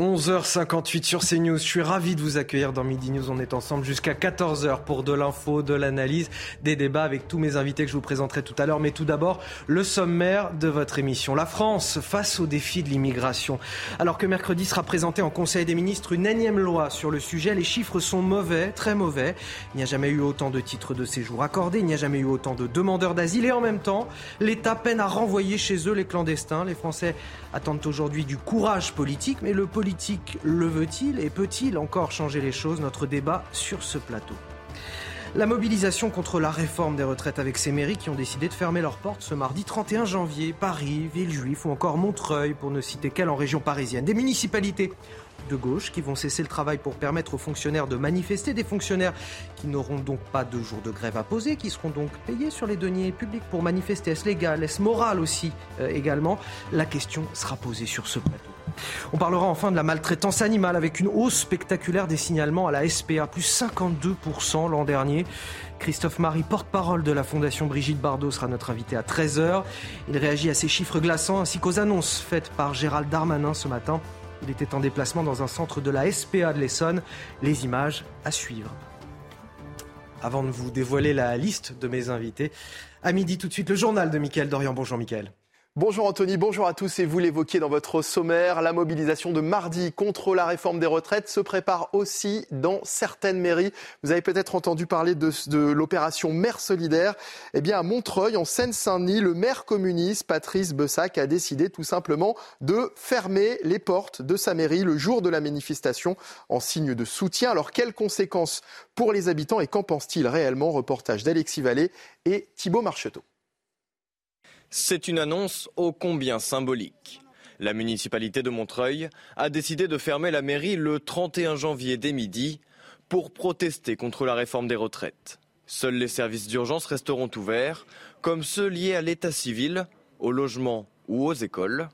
11h58 sur CNews. Je suis ravi de vous accueillir dans Midi News. On est ensemble jusqu'à 14h pour de l'info, de l'analyse, des débats avec tous mes invités que je vous présenterai tout à l'heure. Mais tout d'abord, le sommaire de votre émission. La France face au défi de l'immigration. Alors que mercredi sera présentée en Conseil des ministres une énième loi sur le sujet, les chiffres sont mauvais, très mauvais. Il n'y a jamais eu autant de titres de séjour accordés, il n'y a jamais eu autant de demandeurs d'asile et en même temps, l'État peine à renvoyer chez eux les clandestins. Les Français attendent aujourd'hui du courage politique, mais le politique le veut-il et peut-il encore changer les choses? Notre débat sur ce plateau. La mobilisation contre la réforme des retraites avec ces mairies qui ont décidé de fermer leurs portes ce mardi 31 janvier. Paris, Villejuif ou encore Montreuil, pour ne citer qu'elle en région parisienne. Des municipalités de gauche qui vont cesser le travail pour permettre aux fonctionnaires de manifester, des fonctionnaires qui n'auront donc pas de jours de grève à poser, qui seront donc payés sur les deniers publics pour manifester. Est-ce légal Est-ce moral aussi euh, également La question sera posée sur ce plateau. On parlera enfin de la maltraitance animale avec une hausse spectaculaire des signalements à la SPA, plus 52% l'an dernier. Christophe Marie, porte-parole de la Fondation Brigitte Bardot, sera notre invité à 13h. Il réagit à ces chiffres glaçants ainsi qu'aux annonces faites par Gérald Darmanin ce matin. Il était en déplacement dans un centre de la SPA de l'Essonne. Les images à suivre. Avant de vous dévoiler la liste de mes invités, à midi tout de suite le journal de Mickaël Dorian. Bonjour Mickaël. Bonjour Anthony, bonjour à tous et vous l'évoquiez dans votre sommaire, la mobilisation de mardi contre la réforme des retraites se prépare aussi dans certaines mairies. Vous avez peut-être entendu parler de, l'opération Mère solidaire. Eh bien à Montreuil, en Seine-Saint-Denis, le maire communiste Patrice Bessac a décidé tout simplement de fermer les portes de sa mairie le jour de la manifestation en signe de soutien. Alors quelles conséquences pour les habitants et qu'en pense-t-il réellement? Reportage d'Alexis Vallée et Thibault Marcheteau. C'est une annonce ô combien symbolique. La municipalité de Montreuil a décidé de fermer la mairie le 31 janvier dès midi pour protester contre la réforme des retraites. Seuls les services d'urgence resteront ouverts, comme ceux liés à l'état civil, au logement ou aux écoles.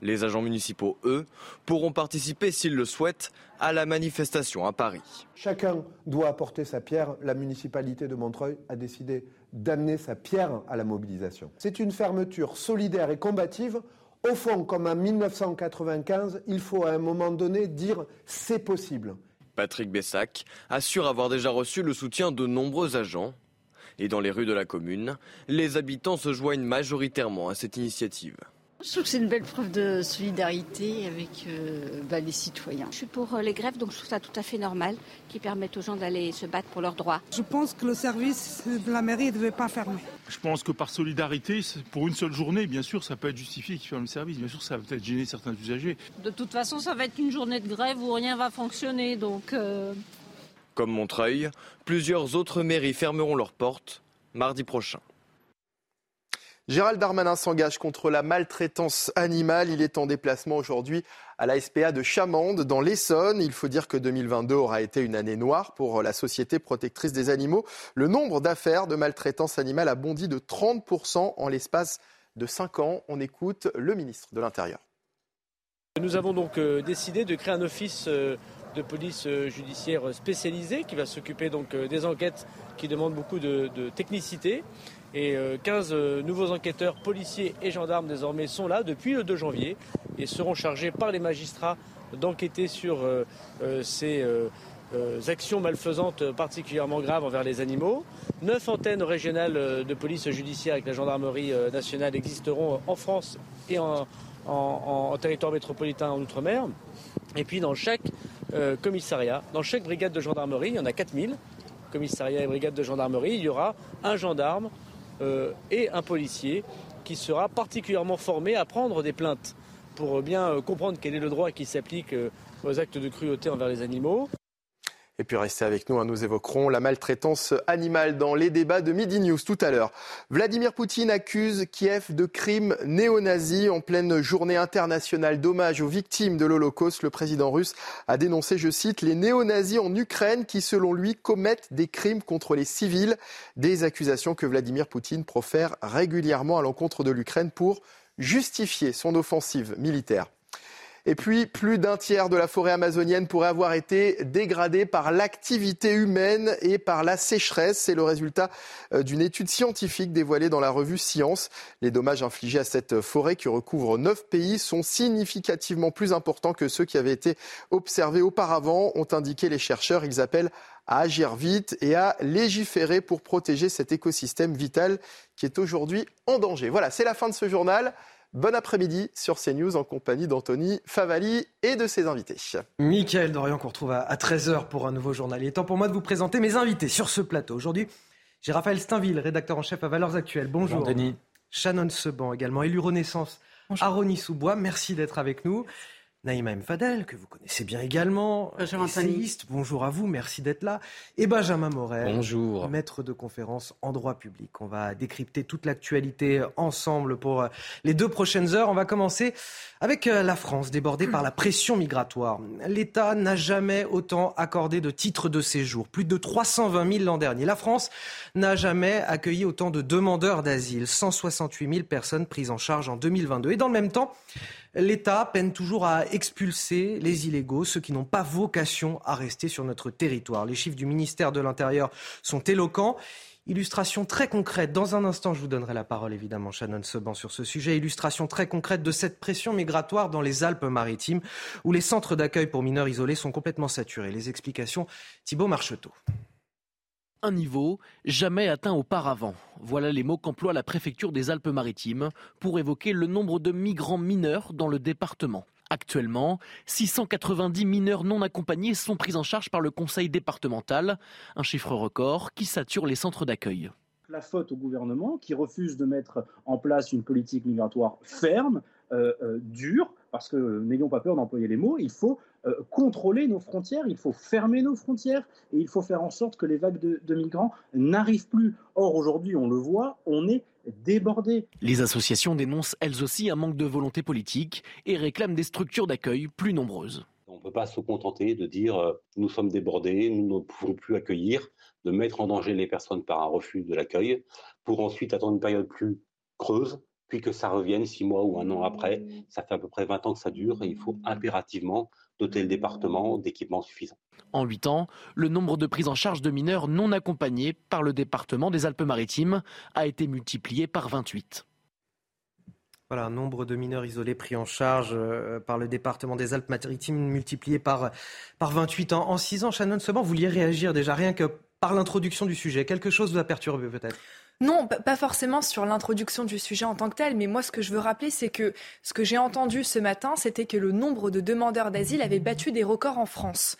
Les agents municipaux, eux, pourront participer, s'ils le souhaitent, à la manifestation à Paris. Chacun doit apporter sa pierre. La municipalité de Montreuil a décidé d'amener sa pierre à la mobilisation. C'est une fermeture solidaire et combative. Au fond, comme en 1995, il faut à un moment donné dire c'est possible. Patrick Bessac assure avoir déjà reçu le soutien de nombreux agents. Et dans les rues de la commune, les habitants se joignent majoritairement à cette initiative. Je trouve que c'est une belle preuve de solidarité avec euh, bah, les citoyens. Je suis pour euh, les grèves, donc je trouve ça tout à fait normal, qui permettent aux gens d'aller se battre pour leurs droits. Je pense que le service de la mairie ne devait pas fermer. Je pense que par solidarité, pour une seule journée, bien sûr, ça peut être justifié qu'ils ferment le service. Bien sûr, ça va peut-être gêner certains usagers. De toute façon, ça va être une journée de grève où rien va fonctionner, donc... Euh, Comme Montreuil, plusieurs autres mairies fermeront leurs portes mardi prochain. Gérald Darmanin s'engage contre la maltraitance animale. Il est en déplacement aujourd'hui à la SPA de Chamande, dans l'Essonne. Il faut dire que 2022 aura été une année noire pour la Société protectrice des animaux. Le nombre d'affaires de maltraitance animale a bondi de 30% en l'espace de 5 ans. On écoute le ministre de l'Intérieur. Nous avons donc euh, décidé de créer un office euh, de police euh, judiciaire spécialisé qui va s'occuper donc des enquêtes qui demandent beaucoup de technicité et 15 euh, euh, nouveaux enquêteurs policiers et gendarmes désormais sont là depuis le 2 janvier et seront chargés par les magistrats d'enquêter sur euh, ces actions malfaisantes particulièrement graves envers les animaux. Neuf antennes régionales de police judiciaire avec la gendarmerie nationale existeront en France et en, territoire métropolitain en Outre-mer. Et puis dans chaque commissariat, dans chaque brigade de gendarmerie, il y en a 4000 commissariats et brigades de gendarmerie, il y aura un gendarme et un policier qui sera particulièrement formé à prendre des plaintes pour bien euh, comprendre quel est le droit qui s'applique euh, aux actes de cruauté envers les animaux. Et puis restez avec nous, hein, nous évoquerons la maltraitance animale dans les débats de Midi News tout à l'heure. Vladimir Poutine accuse Kiev de crimes néo-nazis en pleine journée internationale d'hommage aux victimes de l'Holocauste. Le président russe a dénoncé, je cite, les néo-nazis en Ukraine qui, selon lui, commettent des crimes contre les civils. Des accusations que Vladimir Poutine profère régulièrement à l'encontre de l'Ukraine pour justifier son offensive militaire. Et puis, plus d'un tiers de la forêt amazonienne pourrait avoir été dégradé par l'activité humaine et par la sécheresse. C'est le résultat euh, d'une étude scientifique dévoilée dans la revue Science. Les dommages infligés à cette forêt qui recouvre neuf pays sont significativement plus importants que ceux qui avaient été observés auparavant, ont indiqué les chercheurs. Ils appellent à agir vite et à légiférer pour protéger cet écosystème vital qui est aujourd'hui en danger. Voilà, c'est la fin de ce journal. Bon après-midi sur CNews en compagnie d'Anthony Favali et de ses invités. Michael Dorian qu'on retrouve à 13h pour un nouveau journal. Il est temps pour moi de vous présenter mes invités sur ce plateau. Aujourd'hui, j'ai Raphaël Steinville, rédacteur en chef à Valeurs Actuelles. Bonjour. Bonjour Denis. Shannon Seban également, élu Renaissance à Rony-sous-Bois. Merci d'être avec nous. Naïma M. Fadel, que vous connaissez bien également, essayiste, bonjour à vous, merci d'être là. Et Benjamin Morel, bonjour. maître de conférence en droit public. On va décrypter toute l'actualité ensemble pour euh, les deux prochaines heures. On va commencer avec euh, la France, débordée par la pression migratoire. L'État n'a jamais autant accordé de titres de séjour, plus de 320 000 l'an dernier. La France n'a jamais accueilli autant de demandeurs d'asile, 168 000 personnes prises en charge en 2022. Et dans le même temps, l'État peine toujours à expulser les illégaux, ceux qui n'ont pas vocation à rester sur notre territoire. Les chiffres du ministère de l'Intérieur sont éloquents. Illustration très concrète. Dans un instant, je vous donnerai la parole, évidemment, Shannon Seban, sur ce sujet. Illustration très concrète de cette pression migratoire dans les Alpes-Maritimes, où les centres d'accueil pour mineurs isolés sont complètement saturés. Les explications, Thibault Marcheteau un niveau jamais atteint auparavant. Voilà les mots qu'emploie la préfecture des Alpes-Maritimes pour évoquer le nombre de migrants mineurs dans le département. Actuellement, 690 mineurs non accompagnés sont pris en charge par le conseil départemental, un chiffre record qui sature les centres d'accueil. La faute au gouvernement qui refuse de mettre en place une politique migratoire ferme, euh, euh, dure, parce que n'ayons pas peur d'employer les mots, il faut euh, contrôler nos frontières, il faut fermer nos frontières et il faut faire en sorte que les vagues de, migrants n'arrivent plus. Or, aujourd'hui, on le voit, on est débordé. Les associations dénoncent elles aussi un manque de volonté politique et réclament des structures d'accueil plus nombreuses. On ne peut pas se contenter de dire euh, nous sommes débordés, nous ne pouvons plus accueillir, de mettre en danger les personnes par un refus de l'accueil, pour ensuite attendre une période plus creuse, puis que ça revienne six mois ou un an après. Ça fait à peu près 20 ans que ça dure et il faut impérativement doter le département d'équipements suffisants. En 8 ans, le nombre de prises en charge de mineurs non accompagnés par le département des Alpes-Maritimes a été multiplié par 28. Voilà, un nombre de mineurs isolés pris en charge euh, par le département des Alpes-Maritimes multiplié par, par 28 ans. En 6 ans, Shannon Seban, vous vouliez réagir déjà rien que par l'introduction du sujet. Quelque chose vous a perturbé peut-être? Non, pas forcément sur l'introduction du sujet en tant que tel, mais moi ce que je veux rappeler, c'est que ce que j'ai entendu ce matin, c'était que le nombre de demandeurs d'asile avait battu des records en France.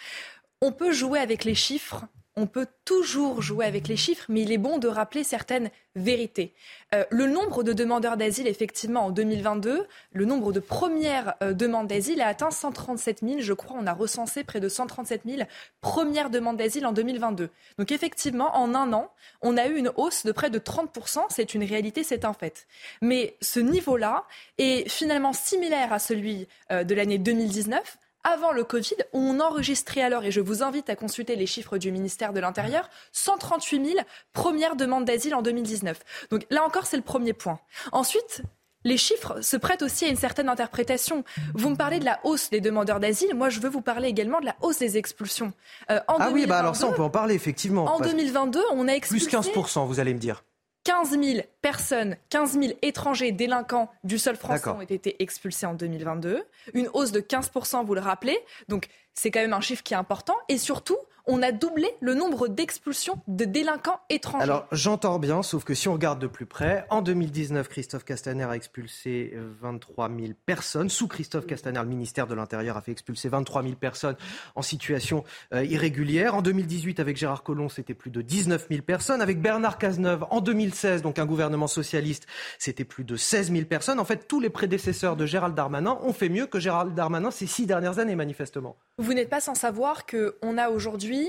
On peut jouer avec les chiffres, on peut toujours jouer avec les chiffres, mais il est bon de rappeler certaines vérités. Euh, le nombre de demandeurs d'asile, effectivement, en 2022, le nombre de premières euh, demandes d'asile a atteint 137 000. Je crois on a recensé près de 137 000 premières demandes d'asile en 2022. Donc effectivement, en un an, on a eu une hausse de près de 30 C'est une réalité, c'est un fait. Mais ce niveau-là est finalement similaire à celui euh, de l'année 2019 avant le Covid, on enregistrait alors, et je vous invite à consulter les chiffres du ministère de l'Intérieur, 138 000 premières demandes d'asile en 2019. Donc là encore, c'est le premier point. Ensuite, les chiffres se prêtent aussi à une certaine interprétation. Vous me parlez de la hausse des demandeurs d'asile. Moi, je veux vous parler également de la hausse des expulsions. Euh, ah oui, bah alors ça, on peut en parler, effectivement. En 2022, on a expulsé... Plus 15%, vous allez me dire. 15 000 personnes, 15 000 étrangers délinquants du sol français ont été expulsés en 2022. Une hausse de 15 vous le rappelez. Donc, c'est quand même un chiffre qui est important. Et surtout, on a doublé le nombre d'expulsions de délinquants étrangers. Alors j'entends bien, sauf que si on regarde de plus près, en 2019, Christophe Castaner a expulsé 23 000 personnes. Sous Christophe Castaner, le ministère de l'Intérieur a fait expulser 23 000 personnes en situation euh, irrégulière. En 2018, avec Gérard Collomb, c'était plus de 19 000 personnes. Avec Bernard Cazeneuve, en 2016, donc un gouvernement socialiste, c'était plus de 16 000 personnes. En fait, tous les prédécesseurs de Gérald Darmanin ont fait mieux que Gérald Darmanin ces six dernières années, manifestement. N'êtes pas sans savoir qu'on a aujourd'hui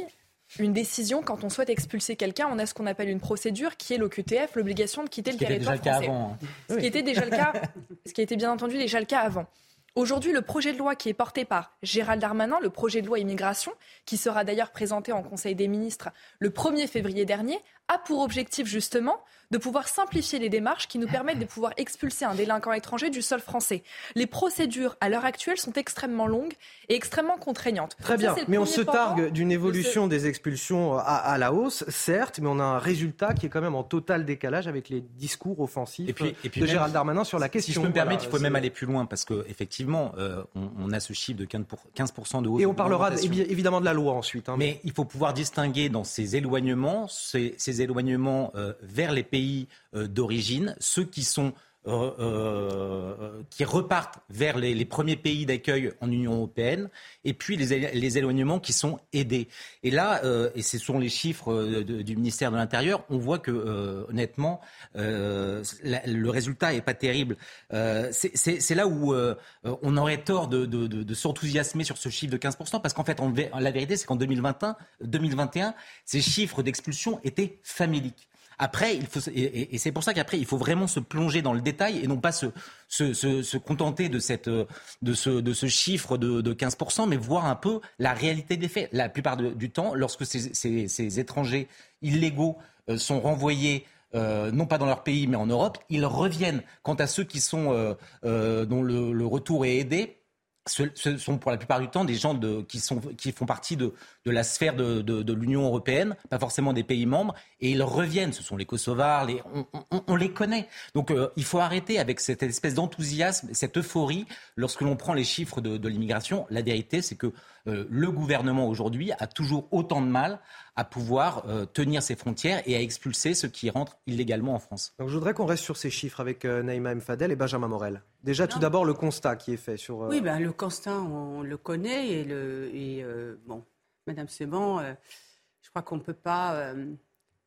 une décision, quand on souhaite expulser quelqu'un, on a ce qu'on appelle une procédure qui est l'OQTF, l'obligation de quitter le territoire français. Avant, hein. Ce qui était déjà le cas, ce qui était bien entendu déjà le cas avant. Aujourd'hui, le projet de loi qui est porté par Gérald Darmanin, le projet de loi immigration, qui sera d'ailleurs présenté en Conseil des ministres le 1er février dernier, a pour objectif justement de pouvoir simplifier les démarches qui nous permettent de pouvoir expulser un délinquant étranger du sol français. Les procédures à l'heure actuelle sont extrêmement longues et extrêmement contraignantes. Très bien, mais on se targue d'une évolution des expulsions à, la hausse, certes, mais on a un résultat qui est quand même en total décalage avec les discours offensifs de Gérald Darmanin sur la question. Si je peux me permettre, il faut même aller plus loin parce qu'effectivement, euh, on, a ce chiffre de 15% de hausse. Et on parlera évidemment de la loi ensuite. Hein, mais... il faut pouvoir distinguer dans ces éloignements, ces, ces éloignements euh, vers les pays euh, d'origine, ceux qui sont euh, euh, qui repartent vers les, premiers pays d'accueil en Union européenne, et puis les, éloignements qui sont aidés. Et là, et ce sont les chiffres du ministère de l'Intérieur, on voit que honnêtement, le résultat n'est pas terrible. C'est là où on aurait tort de, s'enthousiasmer sur ce chiffre de 15%, parce qu'en fait, la vérité, c'est qu'en 2021, 2021, ces chiffres d'expulsion étaient faméliques. Après, il faut, et, c'est pour ça qu'après, il faut vraiment se plonger dans le détail et non pas se, se, se, contenter de, cette, de, ce, de ce chiffre de, de 15%, mais voir un peu la réalité des faits. La plupart du temps, lorsque ces, ces, ces étrangers illégaux euh, sont renvoyés euh, non pas dans leur pays mais en Europe, ils reviennent. Quant à ceux qui sont euh, euh, dont le, le, retour est aidé, ce, sont pour la plupart du temps des gens qui, sont, qui font partie de, la sphère de, l'Union européenne, pas forcément des pays membres, et ils reviennent. Ce sont les Kosovars, on, les connaît. Donc euh, il faut arrêter avec cette espèce d'enthousiasme, cette euphorie lorsque l'on prend les chiffres de, l'immigration. La vérité, c'est que euh, le gouvernement aujourd'hui a toujours autant de mal à pouvoir euh, tenir ses frontières et à expulser ceux qui rentrent illégalement en France. Donc je voudrais qu'on reste sur ces chiffres avec Naïma Mfadel et Benjamin Morel. Déjà, tout d'abord, le constat qui est fait sur. Oui, ben, le constat, on, le connaît et, le, et bon, Madame Seban, euh, je crois qu'on ne peut pas euh,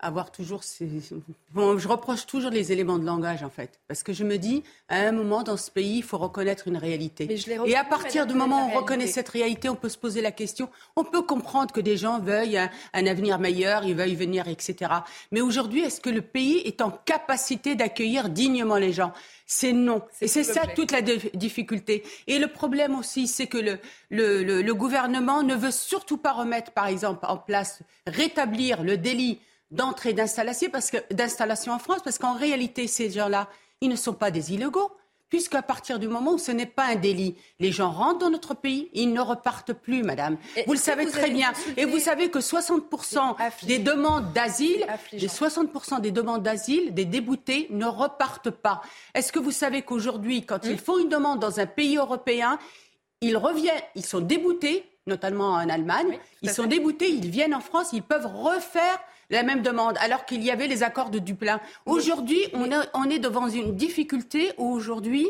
avoir toujours ces... Bon, je reproche toujours les éléments de langage, en fait. Parce que je me dis, à un moment, dans ce pays, il faut reconnaître une réalité. Et à partir du moment où on reconnaît cette réalité, on peut se poser la question. On peut comprendre que des gens veuillent un, un avenir meilleur, ils veuillent venir, etc. Mais aujourd'hui, est-ce que le pays est en capacité d'accueillir dignement les gens? C'est non. Et c'est ça toute la difficulté. Et le problème aussi, c'est que le, le, le, gouvernement ne veut surtout pas remettre, par exemple, en place, rétablir le délit d'entrée d'installation, parce que d'installation en France, parce qu'en réalité, ces gens-là, ils ne sont pas des illégaux puisqu'à partir du moment où ce n'est pas un délit, les gens rentrent dans notre pays, ils ne repartent plus, madame. vous le savez très bien. Et vous savez que 60% des demandes d'asile, 60% des demandes d'asile, des déboutés ne repartent pas. Est-ce que vous savez qu'aujourd'hui, quand ils font une demande dans un pays européen, ils reviennent, ils sont déboutés, notamment en Allemagne, ils sont déboutés, ils viennent en France, ils peuvent refaire la même demande, alors qu'il y avait les accords de Dublin. Aujourd'hui, on, on, est devant une difficulté où aujourd'hui,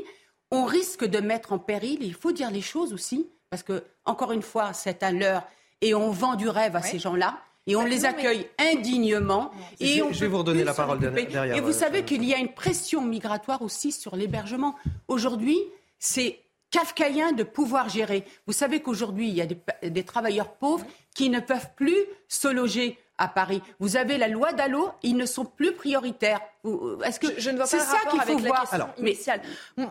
on risque de mettre en péril, il faut dire les choses aussi, parce que, encore une fois, c'est à l'heure, et on vend du rêve à ces gens-là. Et on bah, les accueille indignement. Et je, on vais vous redonner la parole derrière. Et vous euh, savez qu'il y a une pression migratoire aussi sur l'hébergement. Aujourd'hui, c'est kafkaïen de pouvoir gérer. Vous savez qu'aujourd'hui, il y a des, des, travailleurs pauvres qui ne peuvent plus se loger à Paris. Vous avez la loi Dallot, ils ne sont plus prioritaires. Est-ce que je, ne vois pas c'est ça qu'il faut voir Alors, initiale.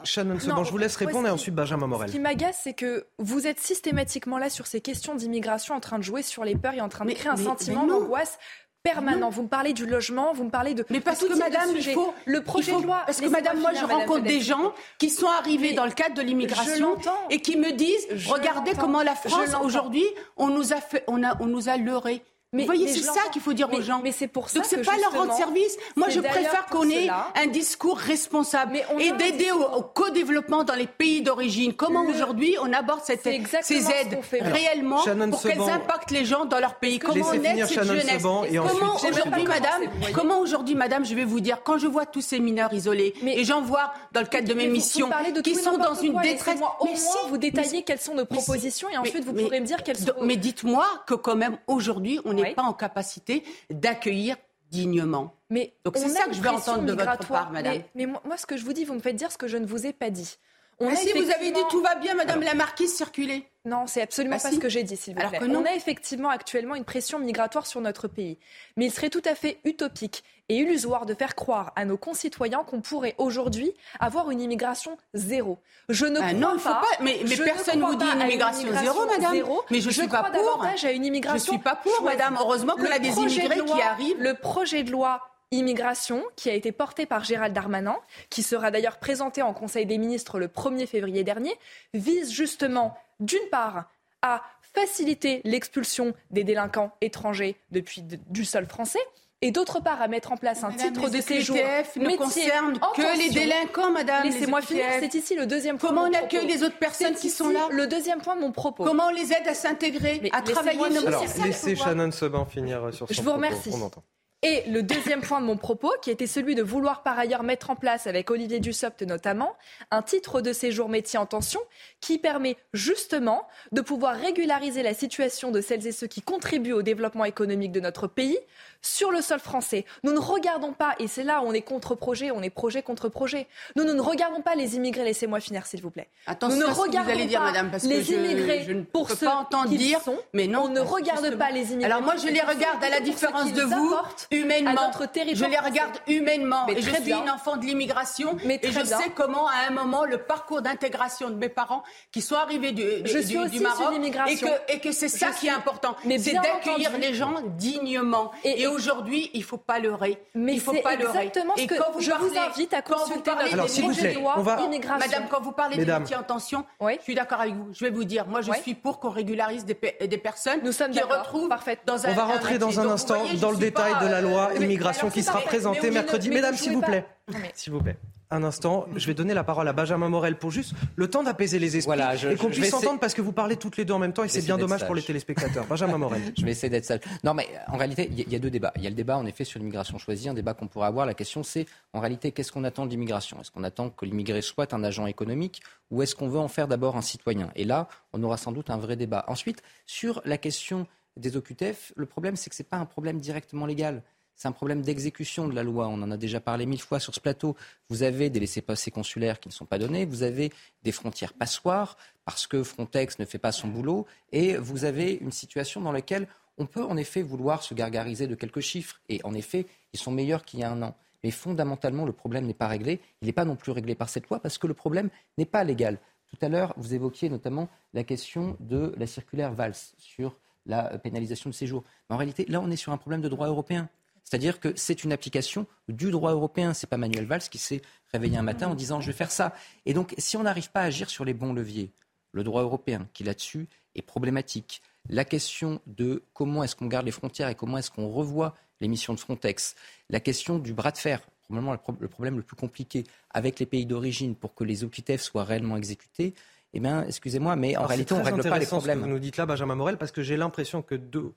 Shannon Seban, je vous laisse répondre et ensuite Benjamin Morel. Ce qui m'agace, c'est que vous êtes systématiquement là sur ces questions d'immigration en train de jouer sur les peurs et en train de créer un sentiment d'angoisse permanent. Vous me parlez du logement, vous me parlez de. Mais parce que madame, il faut. Le projet de loi. Parce que madame, moi, je rencontre des gens qui sont arrivés dans le cadre de l'immigration et qui me disent regardez comment la France, aujourd'hui, on nous a fait, on, a, on nous a leurrés. Mais, Vous voyez, c'est ça qu'il faut dire aux gens. Mais c'est pour ça Donc c'est pas leur rendre service. Moi, je préfère qu'on ait un discours responsable et d'aider au, co-développement dans les pays d'origine. Comment aujourd'hui on aborde cette, ces aides réellement pour qu'elles impactent les gens dans leur pays Comment on aide cette jeunesse Comment aujourd'hui, madame Comment aujourd'hui, madame, je vais vous dire, quand je vois tous ces mineurs isolés et j'en vois dans le cadre de mes missions qui sont dans une détresse. Mais si vous détaillez quelles sont nos propositions et ensuite vous pourrez me dire quelles sont. Mais dites-moi que quand même aujourd'hui on est n'est pas en capacité d'accueillir dignement. Mais Donc c'est ça que je veux entendre de votre part, madame. Mais, moi, ce que je vous dis, vous me faites dire ce que je ne vous ai pas dit. On ah, si vous avez dit tout va bien, Madame la Marquise, circulez. Non, c'est absolument Bah pas si. ce que j'ai dit, s'il vous Alors plaît. que non. On a effectivement actuellement une pression migratoire sur notre pays. Mais il serait tout à fait utopique et illusoire de faire croire à nos concitoyens qu'on pourrait aujourd'hui avoir une immigration zéro. Je ne Ah crois non, il faut pas. mais- ne personne crois vous dit une immigration zéro, madame. zéro. Mais je suis pas pour. davantage à une immigration. Je suis pas pour, choisie. madame. Heureusement qu'on a des de immigrés qui arrivent. Le projet de loi immigration, qui a été porté par Gérald Darmanin, qui sera d'ailleurs présenté en Conseil des ministres le 1er février dernier, vise justement, d'une part, à faciliter l'expulsion des délinquants étrangers depuis du sol français, et d'autre part à mettre en place un Madame, titre de séjour OQTF ne métier en que les délinquants, madame, Laissez-moi finir, c'est ici le deuxième point. Comment de on accueille propos. les autres personnes qui sont ici là Le deuxième point de mon propos. Comment on les aide à s'intégrer, à travailler. Alors, laissez. Shannon Seban finir sur son Je vous propos. remercie. On entend. Et le deuxième point de mon propos, qui était celui de vouloir par ailleurs mettre en place, avec Olivier Dussopt notamment, un titre de séjour métier en tension qui permet justement de pouvoir régulariser la situation de celles et ceux qui contribuent au développement économique de notre pays sur le sol français. Nous ne regardons pas, et c'est là où on est contre projet, on est projet contre projet. Nous, nous ne regardons pas les immigrés, laissez-moi finir s'il vous plaît. Attention nous ne que vous regardons allez dire, pas madame, parce que les je- immigrés je ne pour peux ceux pas entendre dire, sont. mais non, on ne que regarde justement- pas les immigrés. Alors moi, je les regarde à la différence de vous, apportent humainement. à notre Je les regarde humainement. Mais et je suis bien. une enfant de l'immigration. Mais Et je bien. sais comment, à un moment, le parcours d'intégration de mes parents qui sont arrivés du, du- Je du- suis du aussi issue Maroc. Et que, et que c'est ça Je qui est important. Mais C'est d'accueillir les gens dignement. Et, aujourd'hui, il faut pas leurrer. Mais il faut c'est pas leurrer. exactement ce Et que quand vous je vous parlez- invite à quand vous consulter notre vous loi va-. Madame, quand vous parlez Mesdames. des métiers en tension, je suis d'accord avec vous. Je vais vous dire, moi, je Oui. suis pour qu'on régularise des, pe- des personnes Nous sommes qui retrouvent Parfait. dans un On va rentrer dans un vous instant dans le détail de la loi euh, immigration qui sera présentée mercredi. Mesdames, s'il vous plaît. S'il vous plaît. Un instant, je vais donner la parole à Benjamin Morel pour juste le temps d'apaiser les esprits Voilà, je- et qu'on puisse s'entendre essayer- parce que vous parlez toutes les deux en même temps et c'est bien dommage pour les téléspectateurs. Benjamin Morel. Je vais essayer d'être sage. Non, mais en réalité, il y, a- il y a deux débats. Il y a le débat, en effet, sur l'immigration choisie, un débat qu'on pourrait avoir. La question, c'est, en réalité, qu'est-ce qu'on attend de l'immigration? Est-ce qu'on attend que l'immigré soit un agent économique ou est-ce qu'on veut en faire d'abord un citoyen? Et là, on aura sans doute un vrai débat. Ensuite, sur la question des OQTF, le problème, c'est que ce n'est pas un problème directement légal. C'est un problème d'exécution de la loi. On en a déjà parlé mille fois sur ce plateau. Vous avez des laissés-passer consulaires qui ne sont pas donnés. Vous avez des frontières passoires parce que Frontex ne fait pas son boulot. Et vous avez une situation dans laquelle on peut en effet vouloir se gargariser de quelques chiffres. Et en effet, ils sont meilleurs qu'il y a un an. Mais fondamentalement, le problème n'est pas réglé. Il n'est pas non plus réglé par cette loi parce que le problème n'est pas légal. Tout à l'heure, vous évoquiez notamment la question de la circulaire Valls sur la pénalisation de séjour. Mais en réalité, là, on est sur un problème de droit européen. C'est-à-dire que c'est une application du droit européen. C'est pas Manuel Valls qui s'est réveillé un matin en disant je vais faire ça. Et donc, si on n'arrive pas à agir sur les bons leviers, le droit européen, qui là-dessus est problématique, la question de comment est-ce qu'on garde les frontières et comment est-ce qu'on revoit les missions de Frontex, la question du bras de fer, probablement le, pro- le problème le plus compliqué avec les pays d'origine pour que les OQTF soient réellement exécutés, eh bien, excusez-moi, mais en Alors, réalité, on ne règle pas les intéressant ce que problèmes. vous nous dites là, Benjamin Morel, parce que j'ai l'impression que de, de-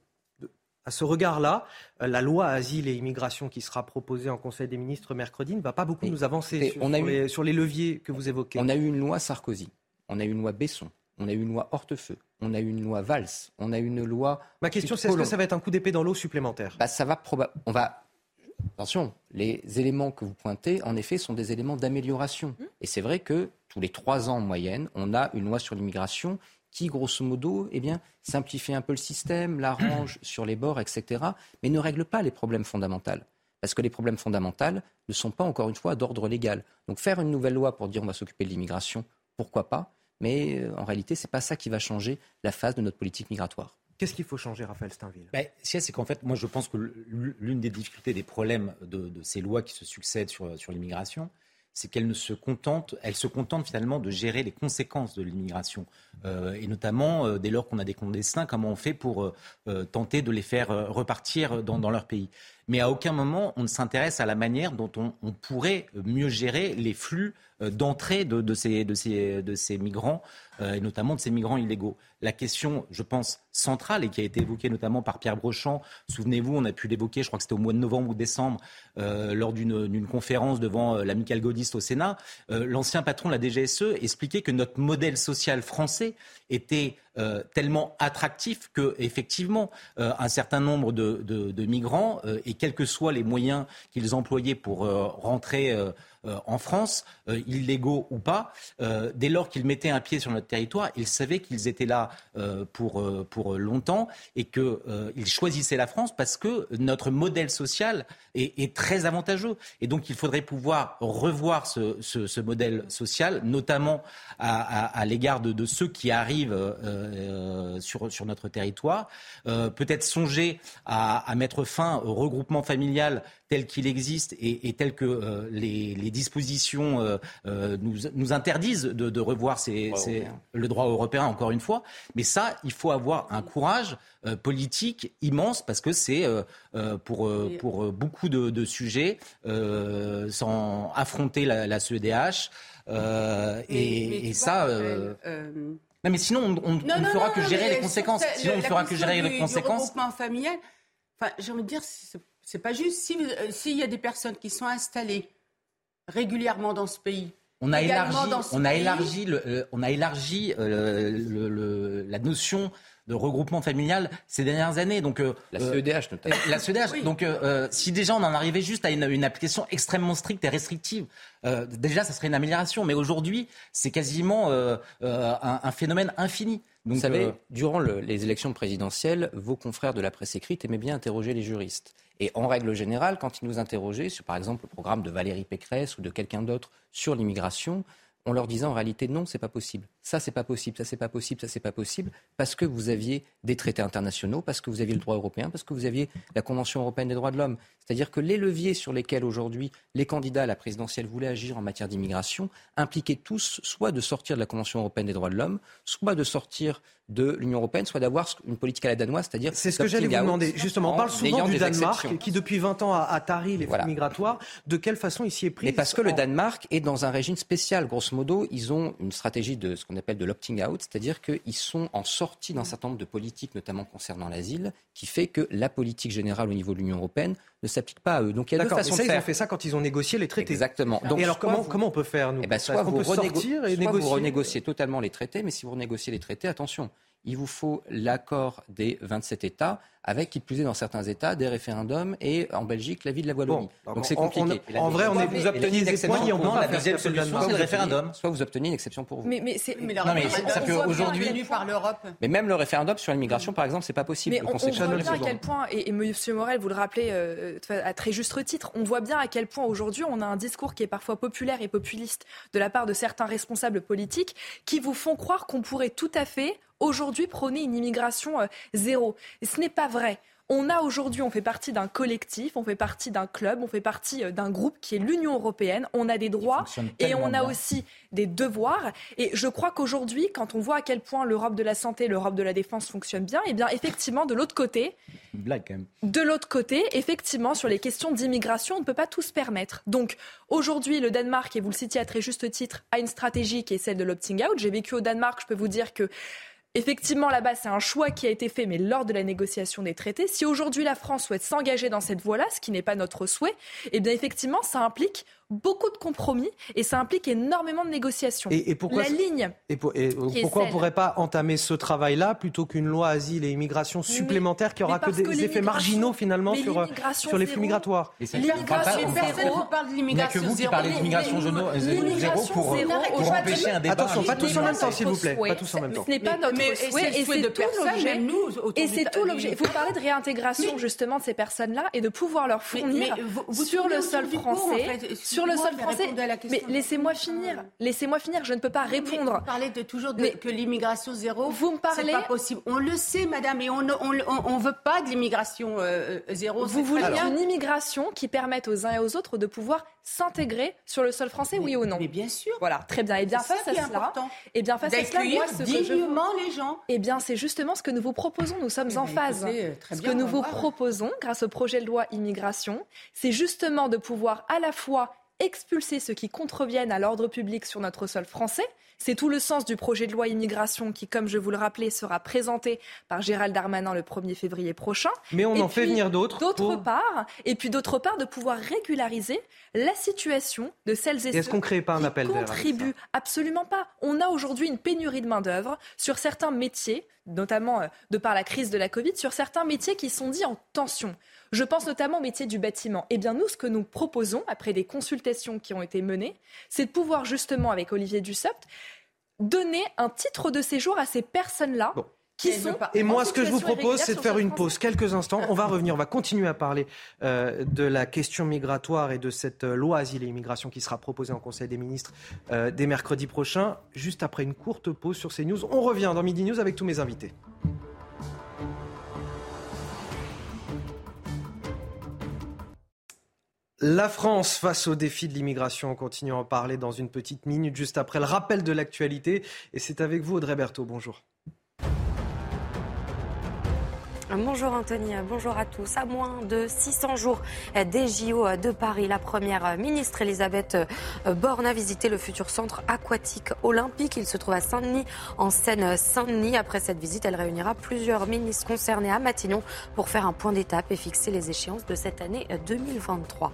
à ce regard-là, euh, la loi asile et immigration qui sera proposée en Conseil des ministres mercredi ne va pas beaucoup nous avancer sur, on a sur eu- les, sur les leviers que vous évoquez. On a eu une loi Sarkozy, on a eu une loi Besson, on a eu une loi Hortefeux, on a eu une loi Valls, on a eu une loi. Ma question, c'est est-ce que ça va être un coup d'épée dans l'eau supplémentaire? Bah, ça va On va. Attention, les éléments que vous pointez, en effet, sont des éléments d'amélioration. Et c'est vrai que tous les trois ans en moyenne, on a une loi sur l'immigration qui, grosso modo, eh bien, simplifie un peu le système, l'arrange sur les bords, etc., mais ne règle pas les problèmes fondamentaux. Parce que les problèmes fondamentaux ne sont pas, encore une fois, d'ordre légal. Donc faire une nouvelle loi pour dire on va s'occuper de l'immigration, pourquoi pas Mais euh, en réalité, ce n'est pas ça qui va changer la phase de notre politique migratoire. Qu'est-ce qu'il faut changer, Raphaël Steinville? Ben, ce qu'il y a, c'est qu'en fait, moi, je pense que l'une des difficultés, des problèmes de, de ces lois qui se succèdent sur, sur l'immigration, c'est qu'elles ne se contentent, elles se contentent finalement de gérer les conséquences de l'immigration, Euh, et notamment euh, dès lors qu'on a des clandestins, comment on fait pour euh, tenter de les faire repartir dans leur pays? Mais à aucun moment on ne s'intéresse à la manière dont on, pourrait mieux gérer les flux euh, d'entrée de, ces, de, ces, de ces migrants, euh, et notamment de ces migrants illégaux. La question, je pense, centrale, et qui a été évoquée notamment par Pierre Brochant, souvenez-vous, on a pu l'évoquer, je crois que c'était au mois de novembre ou décembre, euh, lors d'une conférence devant euh, l'amicale gaudiste au Sénat, l'ancien patron de la DGSE expliquait que notre modèle social français était euh, tellement attractif que effectivement euh, un certain nombre de, de- migrants euh, et quels que soient les moyens qu'ils employaient pour rentrer euh, en France, illégaux ou pas, dès lors qu'ils mettaient un pied sur notre territoire, ils savaient qu'ils étaient là pour, pour longtemps et qu'ils choisissaient la France parce que notre modèle social est, très avantageux. Et donc il faudrait pouvoir revoir ce, ce, modèle social, notamment à, l'égard de, ceux qui arrivent sur, sur notre territoire. Peut-être songer à, à mettre fin au regroupement familial tel qu'il existe et, tel que euh, les, dispositions euh, euh, nous, interdisent de, revoir le droit européen, encore une fois. Mais ça, il faut avoir un courage politique immense parce que c'est pour, pour beaucoup de, sujets, sans affronter la, CEDH. et, ça. Non, mais sinon, on, ne fera que gérer les conséquences. Sinon, on ne fera que gérer les conséquences. regroupement familial, enfin, j'ai envie de dire, c'est pas juste. Euh, s'il y a des personnes qui sont installées régulièrement dans ce pays, on a élargi, on a élargi, le, on a élargi le, la notion de regroupement familial ces dernières années. Donc, euh, la CEDH euh, notamment. La CEDH. Donc, si déjà on en arrivait juste à une, une application extrêmement stricte et restrictive, déjà ça serait une amélioration. Mais aujourd'hui, c'est quasiment un, un, phénomène infini. Donc, Vous savez, durant les élections présidentielles, vos confrères de la presse écrite aimaient bien interroger les juristes. Et en règle générale, quand ils nous interrogeaient sur, par exemple, le programme de Valérie Pécresse ou de quelqu'un d'autre sur l'immigration, on leur disait en réalité non, c'est pas possible. Ça, c'est pas possible, ça, c'est pas possible, ça, c'est pas possible, parce que vous aviez des traités internationaux, parce que vous aviez le droit européen, parce que vous aviez la Convention européenne des droits de l'homme. C'est-à-dire que les leviers sur lesquels aujourd'hui les candidats à la présidentielle voulaient agir en matière d'immigration impliquaient tous soit de sortir de la Convention européenne des droits de l'homme, soit de sortir de l'Union européenne, soit d'avoir une politique à la danoise, c'est-à-dire c'est ce que j'allais vous demander. Justement, on parle souvent du Danemark, qui depuis 20 ans a, tari les flux migratoires. De quelle façon il s'y est pris Mais parce que le Danemark est dans un régime spécial. Grosso modo, ils ont une stratégie de ce qu'on appelle de l'opting out, c'est-à-dire qu'ils sont en sortie d'un certain nombre de politiques, notamment concernant l'asile, qui fait que la politique générale au niveau de l'Union européenne ne s'applique pas à eux. Donc il y a deux façons de faire. Ils ont fait ça quand ils ont négocié les traités. Exactement. Donc, et alors comment, comment on peut faire nous eh ben, Soit, vous, sortir et négocier... vous renégociez totalement les traités, mais si vous renégociez les traités, attention, il vous faut l'accord des 27 États avec, qui plus est dans certains États, des référendums et en Belgique, l'avis de la Wallonie. Donc c'est compliqué. en vrai, on est, vous obtenez des points, on non, la deuxième solution, c'est le référendum. Soit vous obtenez une exception pour vous. Mais, mais mais ça aujourd'hui par l'Europe. Mais même le référendum sur l'immigration, par exemple, c'est pas possible. Mais on, voit bien à quel point, et, M. Morel, vous le rappelez euh, à très juste titre, on voit bien à quel point aujourd'hui on a un discours qui est parfois populaire et populiste de la part de certains responsables politiques qui vous font croire qu'on pourrait tout à fait aujourd'hui prôner une immigration euh, zéro. Et ce n'est pas vrai. On a aujourd'hui, on fait partie d'un collectif, on fait partie d'un club, on fait partie euh, d'un groupe qui est l'Union européenne. On a des droits et on a aussi des devoirs. Et je crois qu'aujourd'hui, quand on voit à quel point l'Europe de la santé, l'Europe de la défense fonctionne bien, et eh bien effectivement, de l'autre côté, de l'autre côté, effectivement, sur les questions d'immigration, on ne peut pas tout se permettre. Donc aujourd'hui, le Danemark, et vous le citiez à très juste titre, a une stratégie qui est celle de l'opting out. J'ai vécu au Danemark, je peux vous dire que Effectivement, là-bas, c'est un choix qui a été fait, mais lors de la négociation des traités. Si aujourd'hui la France souhaite s'engager dans cette voie-là, ce qui n'est pas notre souhait, eh bien effectivement, ça implique beaucoup de compromis et ça implique énormément de négociations. Et, pourquoi la ligne et, pourquoi on ne pourrait pas entamer ce travail-là plutôt qu'une loi asile et immigration supplémentaire qui aura que des effets marginaux finalement sur, euh, sur les flux migratoires L'immigration zéro. parle de l'immigration zéro. Il n'y a que vous qui parlez d'immigration zéro pour, pour empêcher un débat. Attention, pas tous en même temps, s'il vous plaît. Pas tous en même temps. Ce n'est pas notre souhait et c'est tout l'objet. Et c'est tout l'objet. Vous parlez de réintégration justement de ces personnes-là et de pouvoir leur fournir sur le sol français sur le sol français. Mais laissez-moi finir. Laissez-moi finir. Je ne peux pas répondre. vous parlez de toujours de, que l'immigration zéro. Vous me parlez. C'est pas possible. On le sait, madame, et on ne on, on, veut pas de l'immigration euh, euh, zéro. Vous voulez une immigration qui permette aux uns et aux autres de pouvoir s'intégrer sur le sol français, oui ou non Mais bien sûr. Voilà, très bien. Et bien face à cela, et bien face à cela, moi, ce que je les gens. Eh bien, c'est justement ce que nous vous proposons. Nous sommes eh en phase. Euh, ce que nous vous proposons, grâce au projet de loi immigration, c'est justement de pouvoir à la fois expulser ceux qui contreviennent à l'ordre public sur notre sol français, C'est tout le sens du projet de loi immigration qui, comme je vous le rappelais, sera présenté par Gérald Darmanin le 1er février prochain. Mais on Et en fait venir d'autres. D'autre pour- part, et puis d'autre part, de pouvoir régulariser la situation de celles et, Et est-ce ceux qu'on crée pas un qui appel contribuent Absolument pas. On a aujourd'hui une pénurie de main-d'œuvre sur certains métiers, notamment euh, de par la crise de la Covid, sur certains métiers qui sont dits en tension. Je pense notamment au métier du bâtiment. Eh bien, nous, ce que nous proposons, après des consultations qui ont été menées, c'est de pouvoir justement, avec Olivier Dussopt, donner un titre de séjour à ces personnes-là. Qui sont Et en moi, ce que je vous propose, c'est de faire une pause quelques instants. On va revenir, on va continuer à parler euh, de la question migratoire et de cette euh, loi asile et immigration qui sera proposée en Conseil des ministres euh, dès mercredi prochain, juste après une courte pause sur CNews. On revient dans Midi News avec tous mes invités. La France face au défi de l'immigration, on continue à en parler dans une petite minute, juste après le rappel de l'actualité. Et c'est avec vous, Audrey Berthaud. Bonjour. Bonjour Anthony, bonjour à tous. À moins de 600 jours des JO de Paris, la première ministre Elisabeth Borne a visité le futur centre aquatique olympique. Il se trouve à Saint-Denis, en Seine-Saint-Denis. Après cette visite, elle réunira plusieurs ministres concernés à Matignon pour faire un point d'étape et fixer les échéances de cette année 2023.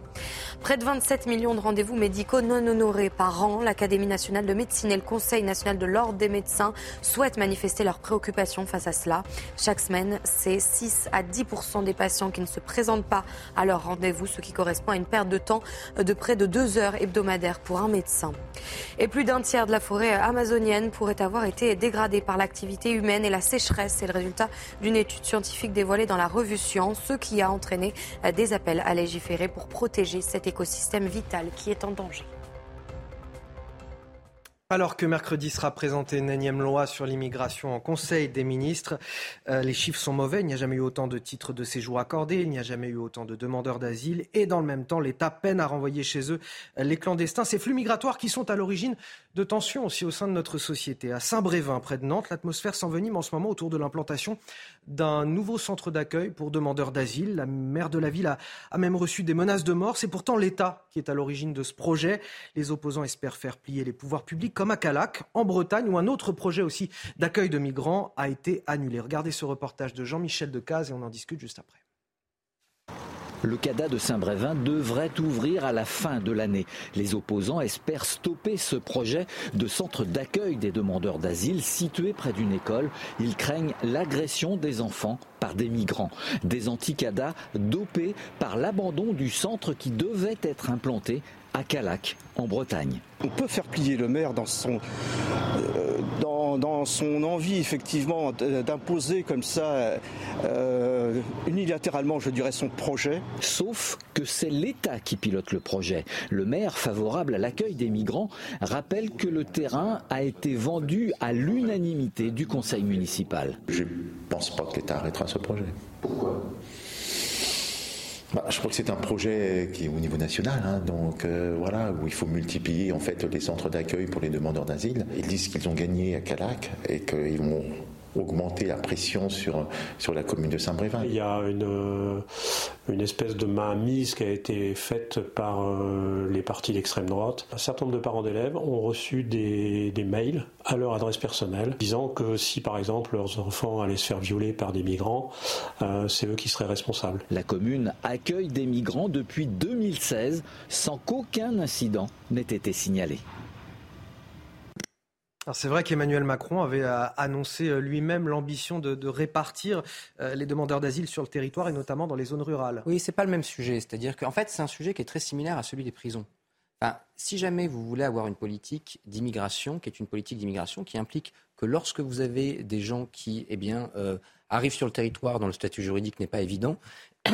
Près de 27 millions de rendez-vous médicaux non honorés par an. L'Académie nationale de médecine et le Conseil national de l'ordre des médecins souhaitent manifester leurs préoccupations face à cela. Chaque semaine, c'est 6 à 10% des patients qui ne se présentent pas à leur rendez-vous, ce qui correspond à une perte de temps de près de deux heures hebdomadaires pour un médecin. Et plus d'un tiers de la forêt amazonienne pourrait avoir été dégradée par l'activité humaine et la sécheresse. C'est le résultat d'une étude scientifique dévoilée dans la revue Science, ce qui a entraîné des appels à légiférer pour protéger cet écosystème vital qui est en danger. Alors que mercredi sera présentée une énième loi sur l'immigration en Conseil des ministres, euh, les chiffres sont mauvais. Il n'y a jamais eu autant de titres de séjour accordés, il n'y a jamais eu autant de demandeurs d'asile et dans le même temps, l'État peine à renvoyer chez eux les clandestins. Ces flux migratoires qui sont à l'origine de tensions aussi au sein de notre société. À Saint-Brévin, près de Nantes, l'atmosphère s'envenime en ce moment autour de l'implantation d'un nouveau centre d'accueil pour demandeurs d'asile. La maire de la ville a, même reçu des menaces de mort. C'est pourtant l'État qui est à l'origine de ce projet. Les opposants espèrent faire plier les pouvoirs publics comme à Calac, en Bretagne, où un autre projet aussi d'accueil de migrants a été annulé. Regardez ce reportage de Jean-Michel Decaze et on en discute juste après. Le CADA de Saint-Brévin devrait ouvrir à la fin de l'année. Les opposants espèrent stopper ce projet de centre d'accueil des demandeurs d'asile situé près d'une école. Ils craignent l'agression des enfants par des migrants. Des anti-CADA dopés par l'abandon du centre qui devait être implanté à Calac, en Bretagne. On peut faire plier le maire dans son, euh, dans son envie, effectivement, d'imposer comme ça, euh, unilatéralement, je dirais, son projet. Sauf que c'est l'État qui pilote le projet. Le maire, favorable à l'accueil des migrants, rappelle que le terrain a été vendu à l'unanimité du conseil municipal. Je ne pense pas que l'État arrêtera ce projet. Pourquoi? Bah, je crois que c'est un projet qui est au niveau national, hein, donc euh, voilà, où il faut multiplier en fait les centres d'accueil pour les demandeurs d'asile. Ils disent qu'ils ont gagné à Calac et qu'ils vont augmenter la pression sur, sur la commune de Saint-Brévin. Il y a une, euh, une espèce de mainmise qui a été faite par euh, les partis d'extrême droite. Un certain nombre de parents d'élèves ont reçu des, des mails à leur adresse personnelle disant que si par exemple leurs enfants allaient se faire violer par des migrants, euh, c'est eux qui seraient responsables. La commune accueille des migrants depuis 2016 sans qu'aucun incident n'ait été signalé. C'est vrai qu'Emmanuel Macron avait euh, annoncé euh, lui-même l'ambition de, répartir euh, les demandeurs d'asile sur le territoire et notamment dans les zones rurales. Oui, c'est pas le même sujet. C'est-à-dire qu'en fait, c'est un sujet qui est très similaire à celui des prisons. Si jamais vous voulez avoir une politique d'immigration, qui est une politique d'immigration qui implique que lorsque vous avez des gens qui, eh bien, arrivent sur le territoire dont le statut juridique n'est pas évident,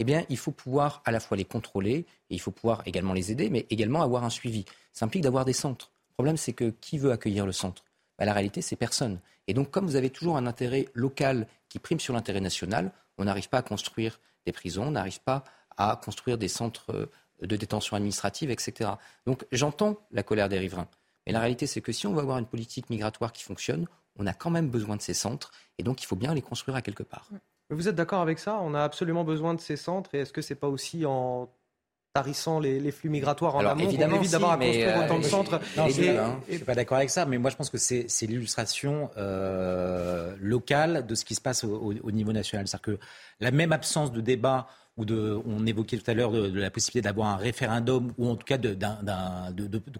eh bien, il faut pouvoir à la fois les contrôler, et il faut pouvoir également les aider, mais également avoir un suivi. Ça implique d'avoir des centres. Le problème, c'est que qui veut accueillir le centre? Bah, La réalité, c'est personne. Et donc, comme vous avez toujours un intérêt local qui prime sur l'intérêt national, on n'arrive pas à construire des prisons, on n'arrive pas à construire des centres euh, de détention administrative, etc. Donc, j'entends la colère des riverains. Mais la réalité, c'est que si on veut avoir une politique migratoire qui fonctionne, on a quand même besoin de ces centres. Et donc, il faut bien les construire à quelque part. Vous êtes d'accord avec ça? On a absolument besoin de ces centres et est-ce que c'est pas aussi en tarissant les, flux migratoires en amont, évidemment, on évite d'avoir à construire euh, autant de centres. Non, je ne suis pas d'accord avec ça, mais moi je pense que c'est l'illustration euh, locale de ce qui se passe au, niveau national. C'est-à-dire que la même absence de débat ou de, on évoquait tout à l'heure de, la possibilité d'avoir un référendum ou en tout cas de,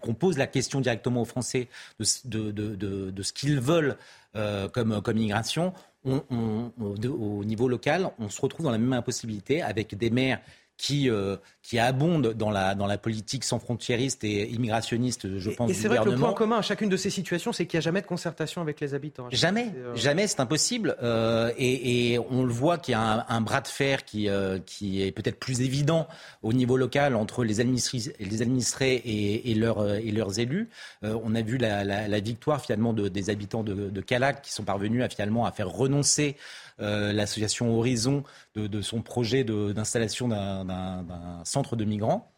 qu'on pose la question directement aux Français de, ce qu'ils veulent euh, comme, comme immigration, au niveau local, on se retrouve dans la même impossibilité avec des maires qui, euh, qui abonde dans la, dans la politique sans frontiériste et immigrationniste, je pense, et, et c'est vrai que le point commun à chacune de ces situations, c'est qu'il n'y a jamais de concertation avec les habitants. Jamais, euh, jamais, c'est impossible. Euh, et, et, on le voit qu'il y a un, bras de fer qui, euh, qui est peut-être plus évident au niveau local entre les administrés, les administrés et, et, leurs, et leurs élus. on a vu la, la, la victoire finalement de, des habitants de, de Calac qui sont parvenus à finalement à faire renoncer euh, l'association Horizon de, son projet d'installation d'un centre de migrants.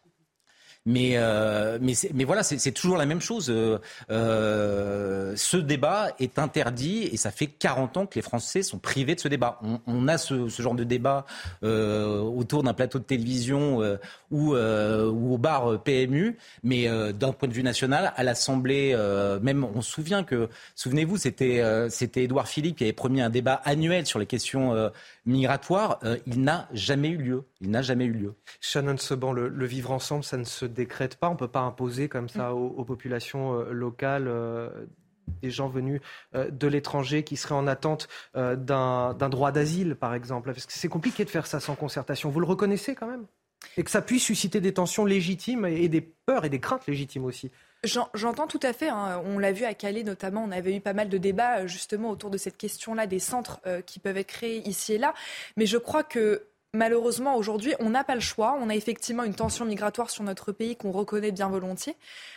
Mais, euh, mais, mais, voilà, c'est toujours la même chose. Euh, euh, ce débat est interdit et ça fait 40 ans que les Français sont privés de ce débat. On, on a ce, ce, genre de débat euh, autour d'un plateau de télévision euh, ou, ou, au bar PMU, mais d'un point de vue national, à l'Assemblée, même on se souvient que, souvenez-vous, c'était c'était Édouard Philippe qui avait promis un débat annuel sur les questions migratoire, euh, il n'a jamais eu lieu. Il n'a jamais eu lieu. Shannon Seban, le, le, vivre ensemble, ça ne se décrète pas. On ne peut pas imposer comme ça mm. aux, populations euh, locales euh, des gens venus de l'étranger qui seraient en attente d'un droit d'asile, par exemple. Parce que c'est compliqué de faire ça sans concertation. Vous le reconnaissez quand même? Et que ça puisse susciter des tensions légitimes et des peurs et des craintes légitimes aussi. J'entends tout à fait. Hein. On l'a vu à Calais notamment. On avait eu pas mal de débats euh, justement autour de cette question-là des centres euh, qui peuvent être créés ici et là. Mais je crois que malheureusement aujourd'hui, on n'a pas le choix. On a effectivement une tension migratoire sur notre pays qu'on reconnaît bien volontiers.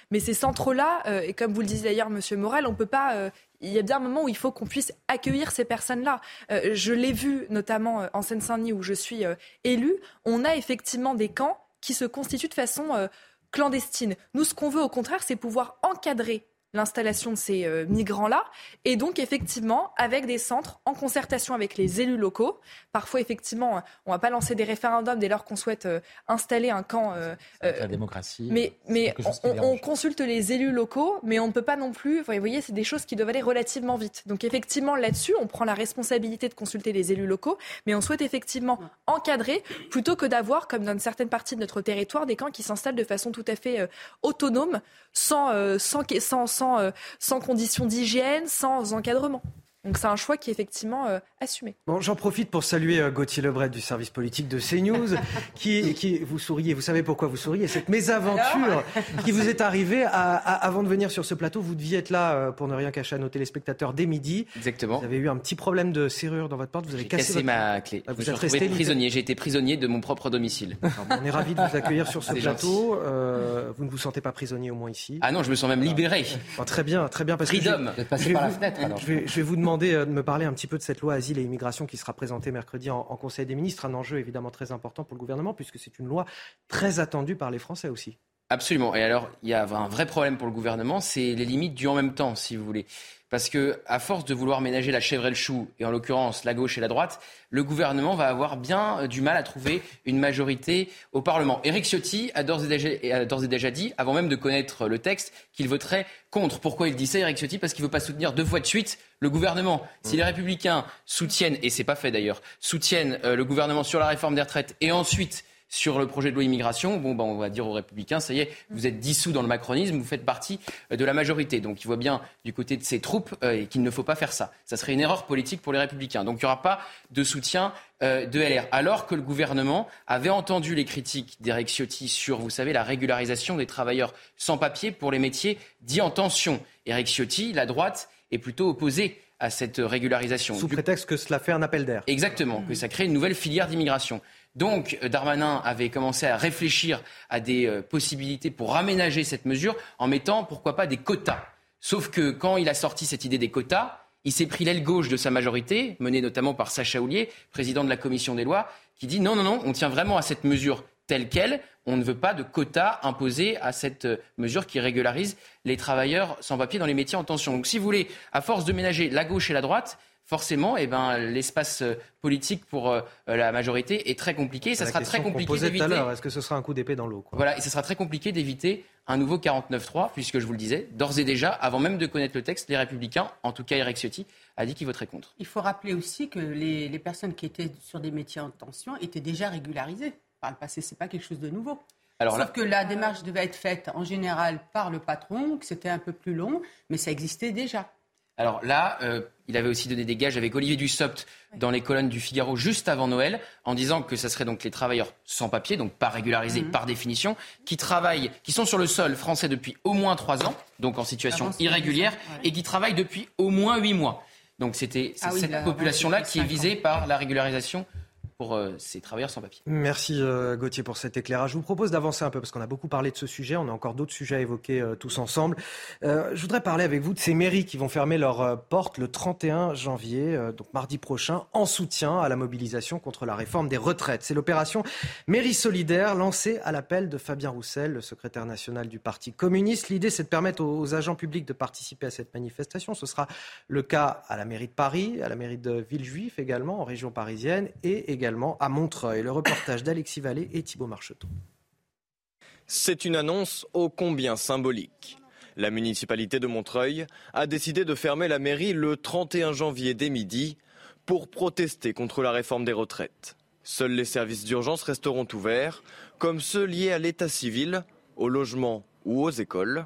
Mais ces centres-là, euh, et comme vous le disiez d'ailleurs, Monsieur Morel, on peut pas. il y a bien un moment où il faut qu'on puisse accueillir ces personnes-là. je l'ai vu notamment en Seine-Saint-Denis où je suis élu. On a effectivement des camps qui se constituent de façon clandestine. Nous, ce qu'on veut au contraire, c'est pouvoir encadrer l'installation de ces euh, migrants-là. Et donc, effectivement, avec des centres en concertation avec les élus locaux. Parfois, effectivement, on ne va pas lancer des référendums dès lors qu'on souhaite euh, installer un camp. Euh, la démocratie. Mais, mais on, consulte les élus locaux, mais on ne peut pas non plus. Vous voyez, c'est des choses qui doivent aller relativement vite. Donc, effectivement, là-dessus, on prend la responsabilité de consulter les élus locaux, mais on souhaite effectivement encadrer plutôt que d'avoir, comme dans certaines parties de notre territoire, des camps qui s'installent de façon tout à fait autonome, sans, sans, sans, sans sans, euh, sans conditions d'hygiène, sans encadrement. Donc c'est un choix qui est effectivement euh, assumé. Bon, j'en profite pour saluer euh, Gauthier Lebret du service politique de CNews, qui, qui vous souriez, vous savez pourquoi vous souriez, cette mésaventure qui vous est arrivée avant de venir sur ce plateau. Vous deviez être là euh, pour ne rien cacher à nos téléspectateurs dès midi. Exactement. Vous avez eu un petit problème de serrure dans votre porte, vous avez cassé, ma clé. Ah, vous êtes resté prisonnier. J'ai été prisonnier de mon propre domicile. on est ravis de vous accueillir sur ce plateau. vous ne vous sentez pas prisonnier au moins ici Ah non, je me sens même libéré. très bien, très bien. Parce Que je, je vais vous demander euh, de me parler un petit peu de cette loi asile et immigration qui sera présentée mercredi en, Conseil des ministres. Un enjeu évidemment très important pour le gouvernement puisque c'est une loi très attendue par les Français aussi. Absolument. Et alors, il y a un vrai problème pour le gouvernement, c'est les limites du en même temps, si vous voulez. Parce que, à force de vouloir ménager la chèvre et le chou, et en l'occurrence la gauche et la droite, le gouvernement va avoir bien euh, du mal à trouver une majorité au Parlement. Éric Ciotti a d'ores et, déjà dit, avant même de connaître le texte, qu'il voterait contre. Pourquoi il dit ça, Éric Ciotti? Parce qu'il ne veut pas soutenir deux fois de suite le gouvernement. Si les Républicains soutiennent, et c'est pas fait d'ailleurs, soutiennent euh, le gouvernement sur la réforme des retraites et ensuite sur le projet de loi immigration, bon, ben, on va dire aux Républicains, ça y est, vous êtes dissous dans le macronisme, vous faites partie euh, de la majorité. Donc il voit bien du côté de ses troupes euh, qu'il ne faut pas faire ça. Ça serait une erreur politique pour les Républicains. Donc il n'y aura pas de soutien euh, de LR. Alors que le gouvernement avait entendu les critiques d'Eric Ciotti sur, vous savez, la régularisation des travailleurs sans papier pour les métiers dits en tension. Eric Ciotti, la droite, est plutôt opposée à cette régularisation. Sous prétexte que cela fait un appel d'air. Exactement, que ça crée une nouvelle filière d'immigration. Donc euh, Darmanin avait commencé à réfléchir à des euh, possibilités pour aménager cette mesure en mettant, pourquoi pas, des quotas. Sauf que quand il a sorti cette idée des quotas, il s'est pris l'aile gauche de sa majorité, menée notamment par Sacha Houlier, président de la commission des lois, qui dit non, non, non, on tient vraiment à cette mesure telle qu'elle. On ne veut pas de quotas imposés à cette euh, mesure qui régularise les travailleurs sans papier dans les métiers en tension. Donc si vous voulez, à force de ménager la gauche et la droite, forcément, eh ben, l'espace euh, politique pour euh, la majorité est très compliqué. Et ça La sera très compliqué posait tout à d'éviter. l'heure, Est-ce que ce sera un coup d'épée dans l'eau Voilà, et ce sera très compliqué d'éviter un nouveau 49-3, puisque je vous le disais, d'ores et déjà, avant même de connaître le texte, les Républicains, en tout cas Eric Ciotti, a dit qu'il voterait contre. Il faut rappeler aussi que les, les personnes qui étaient sur des métiers en tension étaient déjà régularisées par le passé. C'est pas quelque chose de nouveau. Alors Sauf là- que la démarche devait être faite en général par le patron, que c'était un peu plus long, mais ça existait déjà. Alors là, euh, il avait aussi donné des gages avec Olivier Dussopt dans les colonnes du Figaro juste avant Noël, en disant que ce serait donc les travailleurs sans papier, donc pas régularisés Mhm. par définition, qui travaillent, qui sont sur le sol français depuis au moins trois ans, donc en situation irrégulière, ouais. et qui travaillent depuis au moins huit mois. Donc c'était Ah oui, cette là, avant, population-là qui est visée par la régularisation pour euh, ces travailleurs sans papier. Merci euh, Gauthier pour cet éclairage. Je vous propose d'avancer un peu parce qu'on a beaucoup parlé de ce sujet. On a encore d'autres sujets à évoquer euh, tous ensemble. Je voudrais parler avec vous de ces mairies qui vont fermer leurs portes le 31 janvier, donc mardi prochain, en soutien à la mobilisation contre la réforme des retraites. C'est l'opération Mairie solidaire lancée à l'appel de Fabien Roussel, le secrétaire national du Parti communiste. L'idée, c'est de permettre aux agents publics de participer à cette manifestation. Ce sera le cas à la mairie de Paris, à la mairie de Villejuif également, en région parisienne, et également à Montreuil. Le reportage d'Alexis Vallée et Thibault Marcheteau. C'est une annonce ô combien symbolique. La municipalité de Montreuil a décidé de fermer la mairie le 31 janvier dès midi pour protester contre la réforme des retraites. Seuls les services d'urgence resteront ouverts, comme ceux liés à l'état civil, au logement ou aux écoles.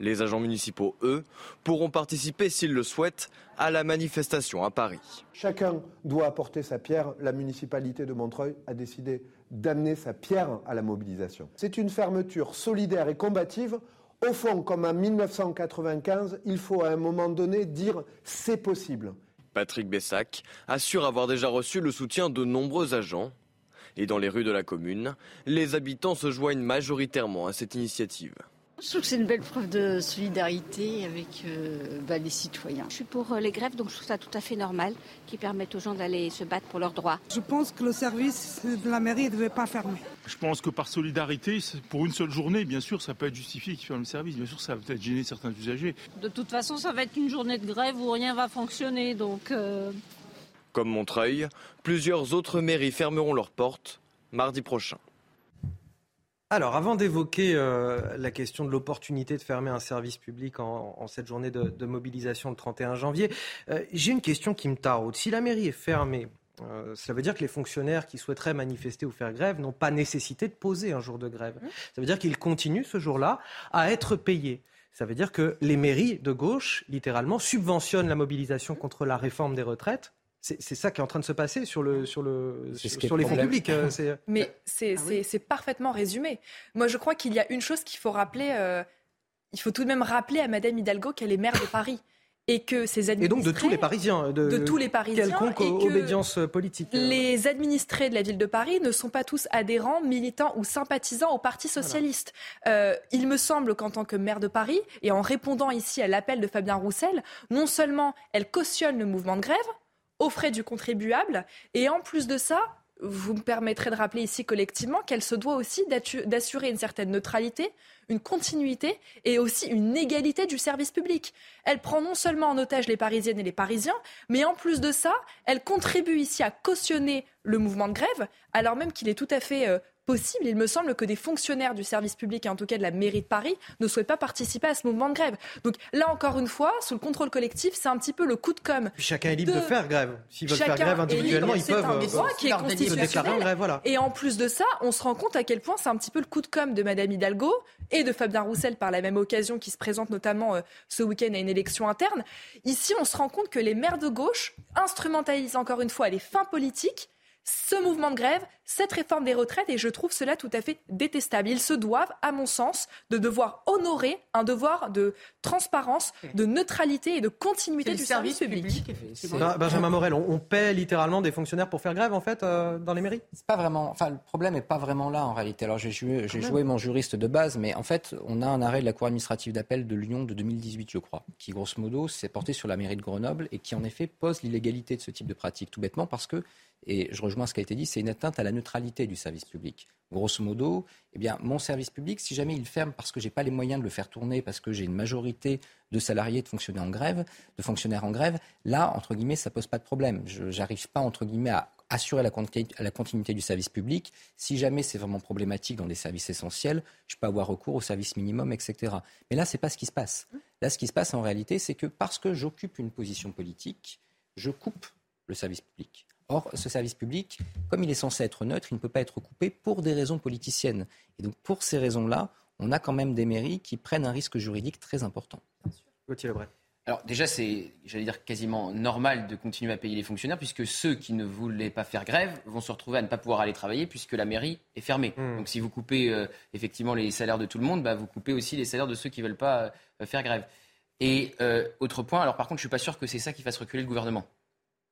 Les agents municipaux, eux, pourront participer, s'ils le souhaitent, à la manifestation à Paris. Chacun doit apporter sa pierre. La municipalité de Montreuil a décidé d'amener sa pierre à la mobilisation. C'est une fermeture solidaire et combative. Au fond, comme en 1995, il faut à un moment donné dire c'est possible. Patrick Bessac assure avoir déjà reçu le soutien de nombreux agents. Et dans les rues de la commune, les habitants se joignent majoritairement à cette initiative. Je trouve que c'est une belle preuve de solidarité avec euh, bah, les citoyens. Je suis pour euh, les grèves, donc je trouve ça tout à fait normal, qui permettent aux gens d'aller se battre pour leurs droits. Je pense que le service de la mairie ne devait pas fermer. Je pense que par solidarité, pour une seule journée, bien sûr, ça peut être justifié qu'ils ferment le service. Bien sûr, ça va peut-être gêner certains usagers. De toute façon, ça va être une journée de grève où rien va fonctionner. Donc, euh, Comme Montreuil, plusieurs autres mairies fermeront leurs portes mardi prochain. Alors, avant d'évoquer euh, la question de l'opportunité de fermer un service public en, en cette journée de, de mobilisation le 31 janvier, euh, j'ai une question qui me taraude. Si la mairie est fermée, euh, cela veut dire que les fonctionnaires qui souhaiteraient manifester ou faire grève n'ont pas nécessité de poser un jour de grève. Ça veut dire qu'ils continuent ce jour-là à être payés. Ça veut dire que les mairies de gauche, littéralement, subventionnent la mobilisation contre la réforme des retraites. C'est ça qui est en train de se passer sur, le, sur, le, sur, sur les fonds publics. euh, c'est- Mais c'est c'est- c'est parfaitement résumé. Moi, je crois qu'il y a une chose qu'il faut rappeler. euh, il faut tout de même rappeler à Madame Hidalgo qu'elle est maire de Paris et que ses Et administrés. donc de tous les Parisiens. De, de tous les Parisiens Quelconque et que obédience politique. Les administrés de la ville de Paris ne sont pas tous adhérents, militants ou sympathisants au Parti socialiste. Euh, il me semble qu'en tant que maire de Paris, et en répondant ici à l'appel de Fabien Roussel, non seulement elle cautionne le mouvement de grève, aux frais du contribuable, et en plus de ça, vous me permettrez de rappeler ici collectivement qu'elle se doit aussi d'assurer une certaine neutralité, une continuité et aussi une égalité du service public. Elle prend non seulement en otage les Parisiennes et les Parisiens, mais en plus de ça, elle contribue ici à cautionner le mouvement de grève, alors même qu'il est tout à fait euh, possible, il me semble, que des fonctionnaires du service public, et en tout cas de la mairie de Paris, ne souhaitent pas participer à ce mouvement de grève. Donc là, encore une fois, sous le contrôle collectif, c'est un petit peu le coup de com'. Puis chacun est libre de, de- faire grève. S'ils veulent faire grève individuellement, ils peuvent C'est un euh, droit qui est constitutionnel. grève. Voilà. Et en plus de ça, on se rend compte à quel point c'est un petit peu le coup de com' de Madame Hidalgo et de Fabien Roussel par la même occasion qui se présente notamment euh, ce week-end à une élection interne. Ici, on se rend compte que les maires de gauche instrumentalisent encore une fois à des fins politiques ce mouvement de grève, cette réforme des retraites, et je trouve cela tout à fait détestable. Ils se doivent, à mon sens, de devoir honorer un devoir de transparence, de neutralité et de continuité du service, service public. Ben- Benjamin Morel, on, on paie littéralement des fonctionnaires pour faire grève en fait euh, dans les mairies? C'est pas vraiment. Enfin, le problème n'est pas vraiment là en réalité. Alors j'ai joué, joué mon juriste de base, mais en fait, on a un arrêt de la Cour administrative d'appel de Lyon de 2018, je crois, qui grosso modo s'est porté sur la mairie de Grenoble et qui en effet pose l'illégalité de ce type de pratique, tout bêtement parce que et je rejoins ce qui a été dit, c'est une atteinte à la neutralité du service public. Grosso modo, eh bien, mon service public, si jamais il ferme parce que j'ai pas les moyens de le faire tourner, parce que j'ai une majorité de salariés de fonctionnaires en grève, de fonctionnaires en grève, là, entre guillemets, ça pose pas de problème. Je n'arrive pas, entre guillemets, à assurer la continuité, la continuité, du service public. Si jamais c'est vraiment problématique dans des services essentiels, je peux avoir recours au service minimum, etc. Mais là, c'est pas ce qui se passe. Là, ce qui se passe en réalité, c'est que parce que j'occupe une position politique, je coupe le service public. Or, ce service public, comme il est censé être neutre, il ne peut pas être coupé pour des raisons politiciennes. Et donc, pour ces raisons-là, on a quand même des mairies qui prennent un risque juridique très important. Gauthier Lebret. Alors déjà, c'est, j'allais dire, quasiment normal de continuer à payer les fonctionnaires, puisque ceux qui ne voulaient pas faire grève vont se retrouver à ne pas pouvoir aller travailler, puisque la mairie est fermée. Hmm. Donc si vous coupez euh, effectivement les salaires de tout le monde, bah, vous coupez aussi les salaires de ceux qui ne veulent pas euh, faire grève. Et euh, autre point, alors par contre, je suis pas sûr que c'est ça qui fasse reculer le gouvernement.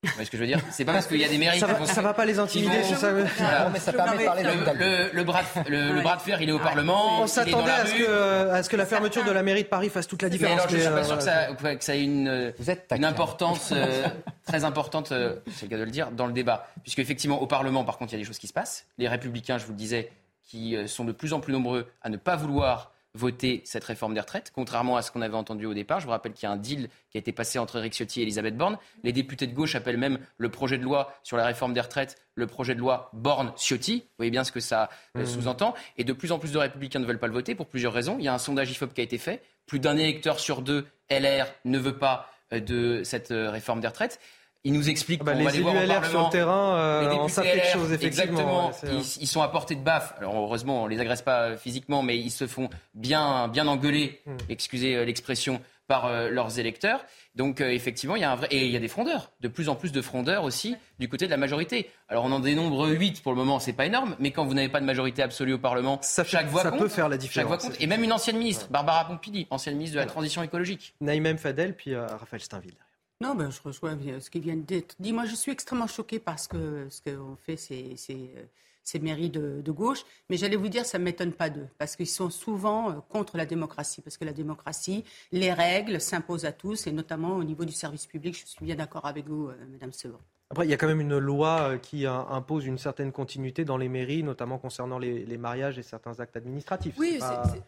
Vous voyez ce que je veux dire C'est pas parce qu'il y a des mairies Ça qui va, vont- ça va pas les intimider, vont- ça. Voilà. mais ça permet de parler le, le- le bras de, le, le bras de fer, il est au Parlement. On s'attendait à ce, que, à ce que la fermeture de la mairie de Paris fasse toute la Mais différence. alors, je ne suis mais, pas euh, sûr que ça, que ça ait une, une importance euh, très importante, euh, c'est le cas de le dire, dans le débat. Puisque effectivement, au Parlement, par contre, il y a des choses qui se passent. Les républicains, je vous le disais, qui euh, sont de plus en plus nombreux à ne pas vouloir voter cette réforme des retraites, contrairement à ce qu'on avait entendu au départ. Je vous rappelle qu'il y a un deal qui a été passé entre Eric Ciotti et Elisabeth Borne. Les députés de gauche appellent même le projet de loi sur la réforme des retraites le projet de loi Borne-Ciotti. Vous voyez bien ce que ça euh, Mhm. sous-entend. Et de plus en plus de républicains ne veulent pas le voter pour plusieurs raisons. Il y a un sondage IFOP qui a été fait. Plus d'un électeur sur deux, LR, ne veut pas euh, de cette euh, réforme des retraites. Il nous explique Bah, qu'on les va les élus voir au LR sur le terrain euh, députés savent quelque chose, effectivement. Exactement. ouais, ils, ils sont à portée de baffe. Alors heureusement, on les agresse pas euh, physiquement, mais ils se font bien, bien engueuler, Hmm. excusez euh, l'expression, par euh, leurs électeurs. Donc euh, effectivement, il y a un vrai et il y a des frondeurs, de plus en plus de frondeurs aussi du côté de la majorité. Alors on en dénombre 8 pour le moment, c'est pas énorme, mais quand vous n'avez pas de majorité absolue au Parlement, chaque voix ça compte. peut faire la Chaque voix différence, compte. Et même une ancienne ministre, Barbara Pompili, ancienne ministre de la transition écologique. Naïm Fadel, puis Raphaël Steinville. Non, ben, je rejoins bien ce qui vient d'être dit. Moi, je suis extrêmement choquée parce que ce qu'ont fait ces, euh, mairies de, gauche. Mais j'allais vous dire, ça ne m'étonne pas d'eux, parce qu'ils sont souvent euh, contre la démocratie. Parce que la démocratie, les règles s'imposent à tous, et notamment au niveau du service public. Je suis bien d'accord avec vous, euh, Madame Sevon. Après, il y a quand même une loi euh, qui euh, impose une certaine continuité dans les mairies, notamment concernant les, les mariages et certains actes administratifs. Oui,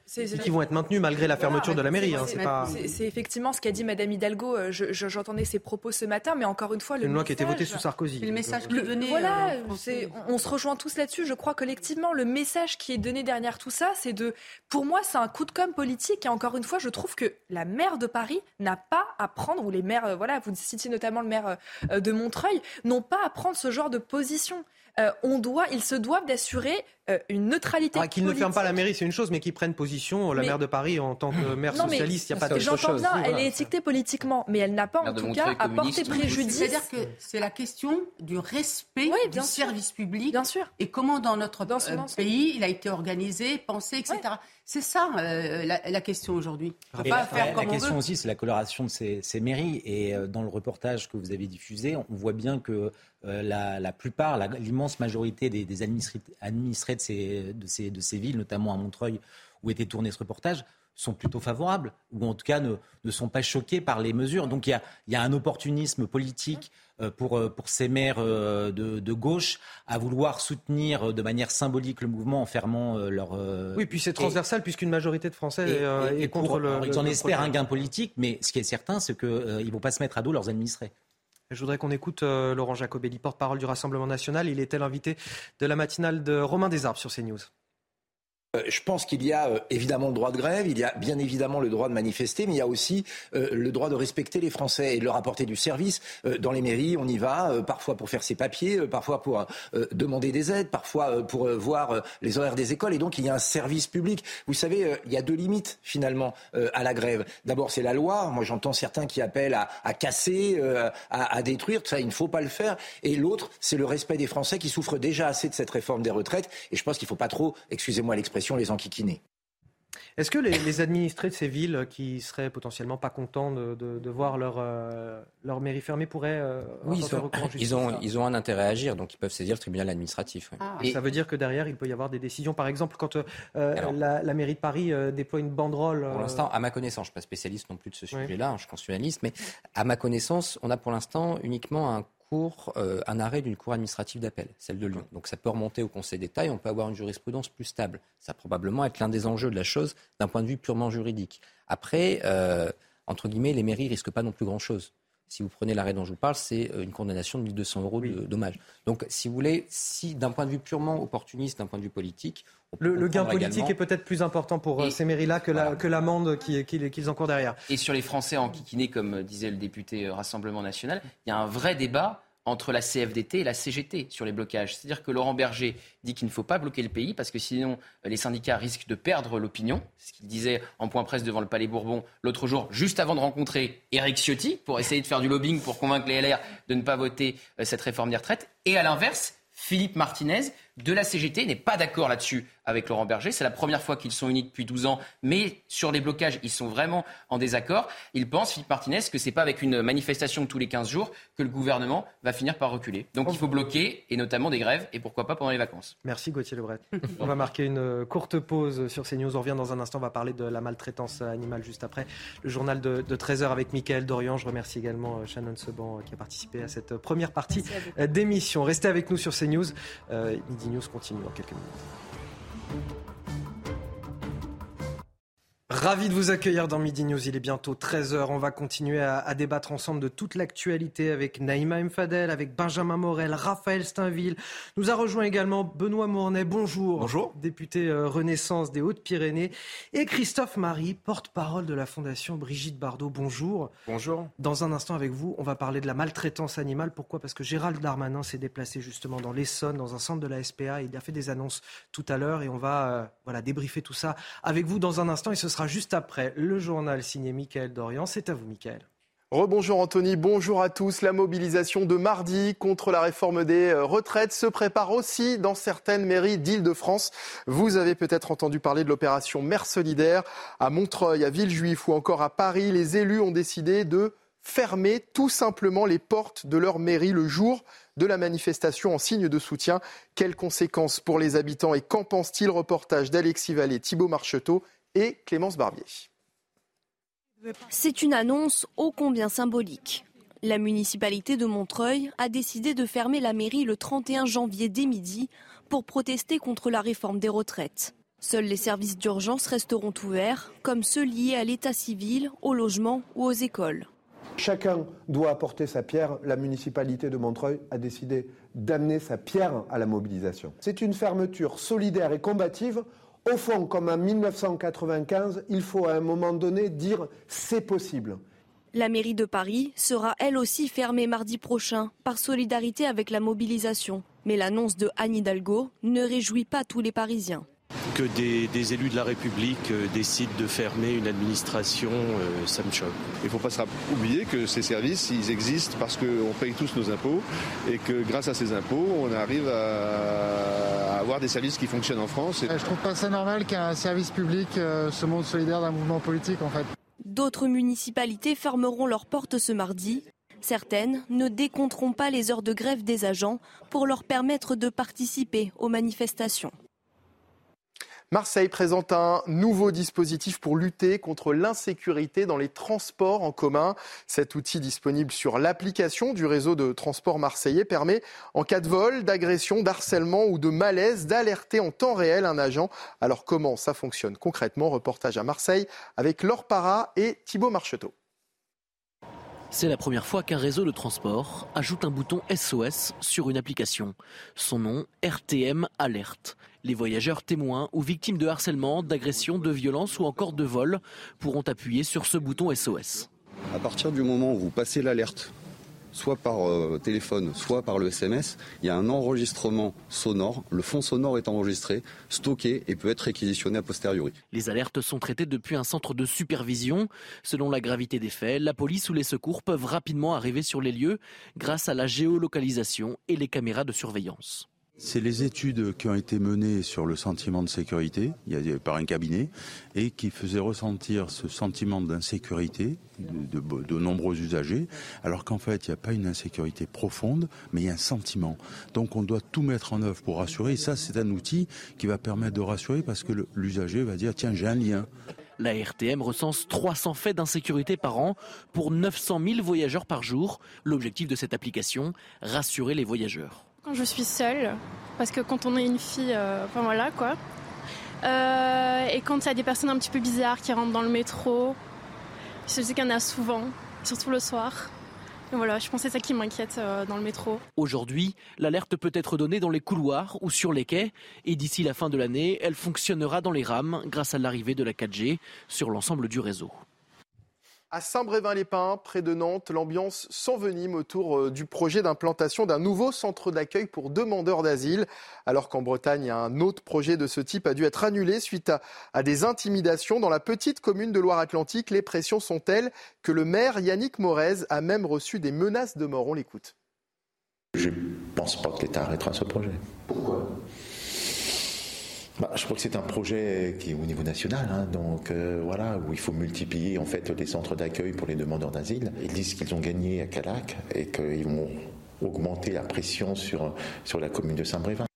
C'est qui vont être maintenus malgré la fermeture de la mairie. hein, C'est- pas effectivement ce qu'a dit Madame Hidalgo. euh, je- je- J'entendais ses propos ce matin, mais encore une fois, le une loi qui a été votée message- sous Sarkozy. Le message qui venait. Voilà, euh, on, on se rejoint tous là-dessus. Je crois collectivement, le message qui est donné derrière tout ça, c'est de, pour moi, c'est un coup de com politique. Et encore une fois, je trouve que la maire de Paris n'a pas à prendre, ou les maires, euh, voilà, vous citiez notamment le maire euh, de Montreuil, n'ont pas à prendre ce genre de position. Euh, on doit, ils se doivent d'assurer euh, une neutralité. Ah, Qu'ils ne ferment pas la mairie, c'est une chose, mais qu'ils prennent position. La Mais- maire de Paris, en tant que maire Non, socialiste, il n'y a pas d'autre J'entends chose. bien, Oui, elle voilà. est étiquetée politiquement, mais elle n'a pas en de tout cas à porter communiste. préjudice. C'est-à-dire que c'est la question du respect Oui, du sûr. service public Bien sûr. et comment dans notre Dans euh, pays il a été organisé, pensé, etc. C'est ça euh, la, la question aujourd'hui. Pas la, faire la comme on question veut. aussi, c'est la coloration de ces, ces mairies. Et euh, dans le reportage que vous avez diffusé, on voit bien que euh, la, la plupart, la- l'immense majorité des, des administrés, administrés de ces, de, ces, de ces villes, notamment à Montreuil, où était tourné ce reportage, sont plutôt favorables, ou en tout cas ne, ne sont pas choqués par les mesures. Donc il y a, il y a un opportunisme politique euh, pour, euh, pour ces maires euh, de, de gauche à vouloir soutenir euh, de manière symbolique le mouvement en fermant euh, leur... euh, Oui, puis c'est transversal, puisqu'une majorité de Français et- euh, et- est et pour- contre le. alors, le- ils en le espèrent projet. un gain politique, mais ce qui est certain, c'est qu'ils ne vont pas se mettre à dos leurs administrés. Je voudrais qu'on écoute euh, Laurent Jacobelli, porte-parole du Rassemblement national. Il était l'invité de la matinale de Romain Desarbes sur CNews. Euh, Je pense qu'il y a euh, évidemment le droit de grève, il y a bien évidemment le droit de manifester, mais il y a aussi euh, le droit de respecter les Français et de leur apporter du service. Dans les mairies, on y va parfois pour faire ses papiers, parfois pour demander des aides, parfois pour voir les horaires des écoles. Et donc il y a un service public. Vous savez, il y a deux limites finalement à la grève. D'abord, c'est la loi. Moi, j'entends certains qui appellent à, casser, à, à détruire. Ça, il ne faut pas le faire. Et l'autre, c'est le respect des Français qui souffrent déjà assez de cette réforme des retraites. Et je pense qu'il ne faut pas trop, excusez-moi l'expression, les enquiquiner. Est-ce que les, les administrés de ces villes qui seraient potentiellement pas contents de, de- de voir leur, euh, leur mairie fermée pourraient euh, Oui, ils, ont, ils ont un intérêt à agir, donc ils peuvent saisir le tribunal administratif. oui. Et ça veut dire que derrière, il peut y avoir des décisions. Par exemple, quand euh, Alors- la, la mairie de Paris euh, déploie une banderole. Pour euh, l'instant, à ma connaissance, je ne suis pas spécialiste non plus de ce sujet-là, hein, je suis constitutionnaliste, mais à ma connaissance, on a pour l'instant uniquement un pour euh, un arrêt d'une cour administrative d'appel, celle de Lyon. Donc ça peut remonter au Conseil d'État et on peut avoir une jurisprudence plus stable. Ça va probablement être l'un des enjeux de la chose d'un point de vue purement juridique. Après, euh, entre guillemets, les mairies risquent pas non plus grand-chose. Si vous prenez l'arrêt dont je vous parle, c'est euh, une condamnation de 1200 euros de dommages. Donc, si vous voulez, si d'un point de vue purement opportuniste, d'un point de vue politique, le, le, gain politique est peut-être plus important pour ces mairies-là que, la, que l'amende qu'ils qui, qui encourent derrière. Et sur les Français en kikiné, comme disait le député Rassemblement national, il y a un vrai débat entre la CFDT et la CGT sur les blocages. C'est-à-dire que Laurent Berger dit qu'il ne faut pas bloquer le pays parce que sinon euh, les syndicats risquent de perdre l'opinion. Ce qu'il disait en point presse devant le Palais Bourbon l'autre jour, juste avant de rencontrer Éric Ciotti pour essayer de faire du lobbying pour convaincre les LR de ne pas voter euh, cette réforme des retraites. Et à l'inverse, Philippe Martinez de la CGT n'est pas d'accord là-dessus avec Laurent Berger. C'est la première fois qu'ils sont unis depuis 12 ans, mais sur les blocages, ils sont vraiment en désaccord. Il pense, Philippe Martinez, que c'est pas avec une manifestation tous les 15 jours que le gouvernement va finir par reculer. Donc il faut bloquer, et notamment des grèves, et pourquoi pas pendant les vacances. Merci Gauthier Lebret. on va marquer une courte pause sur CNews. On revient dans un instant, on va parler de la maltraitance animale juste après. Le journal de, 13h avec Mickaël Dorian. Je remercie également euh, Shannon Seban euh, qui a participé à cette première partie euh, d'émission. Restez avec nous sur CNews. Euh, Midi Continue dans quelques minutes. Ravi de vous accueillir dans Midi News. Il est bientôt 13h. On va continuer à, débattre ensemble de toute l'actualité avec Naïma Mfadel, avec Benjamin Morel, Raphaël Steinville. Nous a rejoint également Benoît Mournet. Bonjour. Bonjour. Député euh, Renaissance des Hautes-Pyrénées. Et Christophe Marie, porte-parole de la Fondation Brigitte Bardot. Bonjour. Bonjour. Dans un instant avec vous, on va parler de la maltraitance animale. Pourquoi? Parce que Gérald Darmanin s'est déplacé justement dans l'Essonne, dans un centre de la SPA. Il a fait des annonces tout à l'heure et on va euh, voilà, débriefer tout ça avec vous dans un instant. Et ce sera juste après le journal signé Mickaël Dorian. C'est à vous, Mickaël. Rebonjour Anthony, bonjour à tous. La mobilisation de mardi contre la réforme des euh, retraites se prépare aussi dans certaines mairies d'Île-de-France. Vous avez peut-être entendu parler de l'opération Mère solidaire à Montreuil, à Villejuif ou encore à Paris. Les élus ont décidé de fermer tout simplement les portes de leur mairie le jour de la manifestation en signe de soutien. Quelles conséquences pour les habitants et qu'en pense-t-il? Reportage d'Alexis Vallée, Thibault Marcheteau et Clémence Barbier. C'est une annonce ô combien symbolique. La municipalité de Montreuil a décidé de fermer la mairie le 31 janvier dès midi pour protester contre la réforme des retraites. Seuls les services d'urgence resteront ouverts, comme ceux liés à l'état civil, au logement ou aux écoles. Chacun doit apporter sa pierre. La municipalité de Montreuil a décidé d'amener sa pierre à la mobilisation. C'est une fermeture solidaire et combative au fond, comme en 1995, il faut à un moment donné dire c'est possible. La mairie de Paris sera elle aussi fermée mardi prochain par solidarité avec la mobilisation. Mais l'annonce de Anne Hidalgo ne réjouit pas tous les Parisiens que des, élus de la République euh, décident de fermer une administration, euh, ça me choque. Il ne faut pas oublier que ces services, ils existent parce qu'on paye tous nos impôts et que grâce à ces impôts, on arrive à avoir des services qui fonctionnent en France. Je trouve pas ça normal qu'un service public euh, se montre solidaire d'un mouvement politique en fait. D'autres municipalités fermeront leurs portes ce mardi. Certaines ne décompteront pas les heures de grève des agents pour leur permettre de participer aux manifestations. Marseille présente un nouveau dispositif pour lutter contre l'insécurité dans les transports en commun. Cet outil disponible sur l'application du réseau de transport marseillais permet, en cas de vol, d'agression, d'harcèlement ou de malaise, d'alerter en temps réel un agent. Alors comment ça fonctionne concrètement? Reportage à Marseille avec Laure Para et Thibaut Marcheteau. C'est la première fois qu'un réseau de transport ajoute un bouton SOS sur une application. Son nom, RTM Alerte. Les voyageurs témoins ou victimes de harcèlement, d'agression, de violence ou encore de vol pourront appuyer sur ce bouton SOS. À partir du moment où vous passez l'alerte soit par euh, téléphone, soit par le SMS, il y a un enregistrement sonore. Le fond sonore est enregistré, stocké et peut être réquisitionné a posteriori. Les alertes sont traitées depuis un centre de supervision. Selon la gravité des faits, la police ou les secours peuvent rapidement arriver sur les lieux grâce à la géolocalisation et les caméras de surveillance. C'est les études qui ont été menées sur le sentiment de sécurité par un cabinet et qui faisaient ressentir ce sentiment d'insécurité de, de, nombreux usagers, alors qu'en fait il n'y a pas une insécurité profonde, mais il y a un sentiment. Donc on doit tout mettre en œuvre pour rassurer. Et ça, c'est un outil qui va permettre de rassurer parce que l'usager va dire tiens j'ai un lien. La RTM recense 300 faits d'insécurité par an pour 900 000 voyageurs par jour. L'objectif de cette application, rassurer les voyageurs. Quand je suis seule, parce que quand on est une fille, euh, enfin voilà quoi. Euh, et quand il y a des personnes un petit peu bizarres qui rentrent dans le métro, je sais qu'il y en a souvent, surtout le soir. Et voilà, je pense que c'est ça qui m'inquiète euh, dans le métro. Aujourd'hui, l'alerte peut être donnée dans les couloirs ou sur les quais. Et d'ici la fin de l'année, elle fonctionnera dans les rames grâce à l'arrivée de la 4G sur l'ensemble du réseau. À Saint-Brévin-les-Pins, près de Nantes, l'ambiance s'envenime autour euh, du projet d'implantation d'un nouveau centre d'accueil pour demandeurs d'asile. Alors qu'en Bretagne, un autre projet de ce type a dû être annulé suite à, des intimidations. Dans la petite commune de Loire-Atlantique, les pressions sont telles que le maire Yannick Morez a même reçu des menaces de mort. On l'écoute. Je ne pense pas que l'État arrêtera ce projet. Pourquoi? Bah, je crois que c'est un projet qui est au niveau national, hein, donc euh, voilà, où il faut multiplier en fait les centres d'accueil pour les demandeurs d'asile. Ils disent qu'ils ont gagné à Calac et qu'ils vont augmenter la pression sur, sur la commune de Saint-Brévin.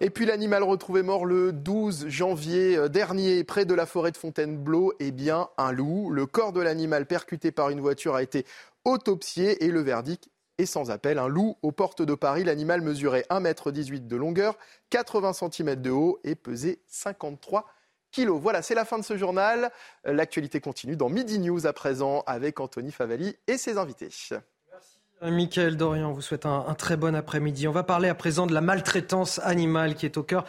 Et puis l'animal retrouvé mort le 12 janvier euh, dernier près de la forêt de Fontainebleau est bien un loup. Le corps de l'animal percuté par une voiture a été autopsié et le verdict et sans appel. Un loup aux portes de Paris. L'animal mesurait 1,18 m de longueur, 80 cm de haut et pesait 53 kg. Voilà, c'est la fin de ce journal. L'actualité continue dans Midi News à présent avec Anthony Favali et ses invités. Michael Dorian vous souhaite un, très bon après-midi. On va parler à présent de la maltraitance animale qui est au cœur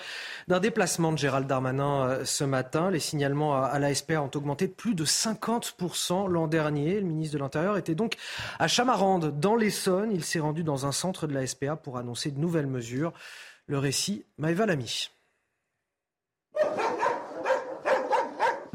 d'un déplacement de Gérald Darmanin euh, ce matin. Les signalements à, la SPA ont augmenté de plus de 50% l'an dernier. Le ministre de l'Intérieur était donc à Chamarande, dans l'Essonne. Il s'est rendu dans un centre de la SPA pour annoncer de nouvelles mesures. Le récit, Maëva Lamy.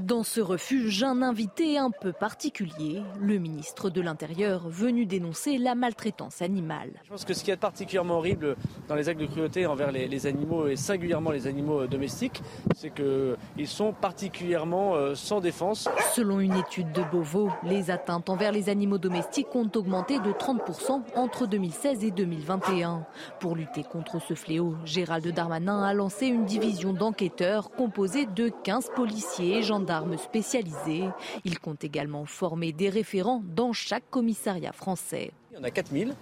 Dans ce refuge, un invité un peu particulier, le ministre de l'Intérieur, venu dénoncer la maltraitance animale. Je pense que ce qui est particulièrement horrible dans les actes de cruauté envers les, animaux et singulièrement les animaux domestiques, c'est qu'ils sont particulièrement euh, sans défense. Selon une étude de Beauvau, les atteintes envers les animaux domestiques ont augmenté de 30% entre 2016 et 2021. Pour lutter contre ce fléau, Gérald Darmanin a lancé une division d'enquêteurs composée de 15 policiers et gendarmes spécialisés. Il compte également former des référents dans chaque commissariat français. Il y en a 4000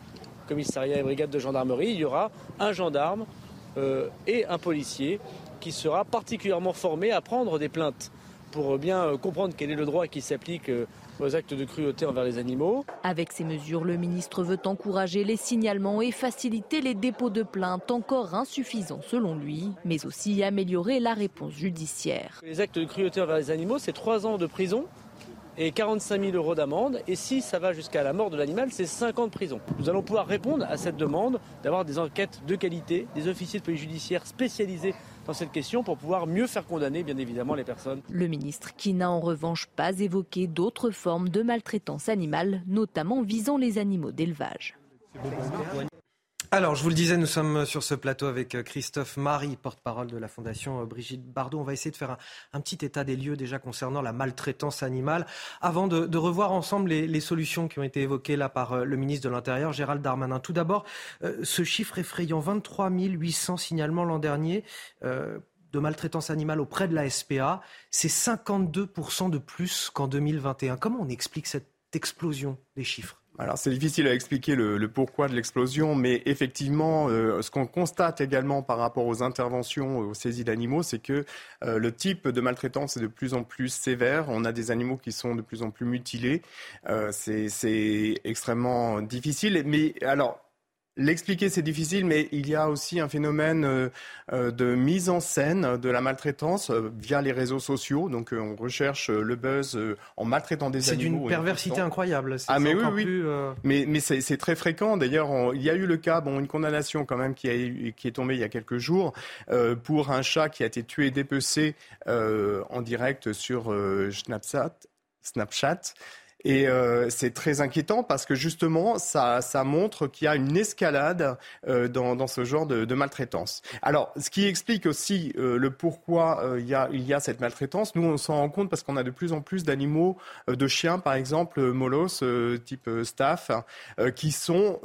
commissariats et brigades de gendarmerie. Il y aura un gendarme euh, et un policier qui sera particulièrement formé à prendre des plaintes pour bien euh, comprendre quel est le droit qui s'applique euh, aux actes de cruauté envers les animaux. Avec ces mesures, le ministre veut encourager les signalements et faciliter les dépôts de plaintes encore insuffisants selon lui, mais aussi améliorer la réponse judiciaire. Les actes de cruauté envers les animaux, c'est trois ans de prison et 45 000 euros d'amende. Et si ça va jusqu'à la mort de l'animal, c'est 5 ans de prison. Nous allons pouvoir répondre à cette demande d'avoir des enquêtes de qualité, des officiers de police judiciaire spécialisés dans cette question pour pouvoir mieux faire condamner, bien évidemment, les personnes. Le ministre qui n'a en revanche pas évoqué d'autres formes de maltraitance animale, notamment visant les animaux d'élevage. Alors, je vous le disais, nous sommes sur ce plateau avec euh, Christophe Marie, porte-parole de la Fondation euh, Brigitte Bardot. On va essayer de faire un, petit état des lieux déjà concernant la maltraitance animale, avant de, revoir ensemble les, solutions qui ont été évoquées là par euh, le ministre de l'Intérieur, Gérald Darmanin. Tout d'abord, ce chiffre effrayant, 23 800 signalements l'an dernier. de maltraitance animale auprès de la SPA, c'est 52% de plus qu'en 2021. Comment on explique cette explosion des chiffres? Alors c'est difficile à expliquer le, pourquoi de l'explosion, mais effectivement, euh, ce qu'on constate également par rapport aux interventions, aux saisies d'animaux, c'est que euh, le type de maltraitance est de plus en plus sévère. On a des animaux qui sont de plus en plus mutilés. Euh, c'est extrêmement difficile. Mais alors, L'expliquer, c'est difficile, mais il y a aussi un phénomène euh, euh, de mise en scène de la maltraitance euh, via les réseaux sociaux. Donc, on recherche le buzz en maltraitant des animaux. C'est d'une perversité incroyable. Ah, mais oui, oui. Mais, mais c'est très fréquent. D'ailleurs, il y a eu le cas, bon, une condamnation quand même qui, a, qui est tombée il y a quelques jours pour un chat qui a été tué et dépecé en direct sur Snapchat. Snapchat. Et euh, c'est très inquiétant parce que justement, ça, ça montre qu'il y a une escalade euh, dans, dans, ce genre de, de, maltraitance. Alors, ce qui explique aussi euh, le pourquoi euh, il, y a, il y a cette maltraitance, nous, on s'en rend compte parce qu'on a de plus en plus d'animaux, euh, de chiens, par exemple, molosses, type staff, qui sont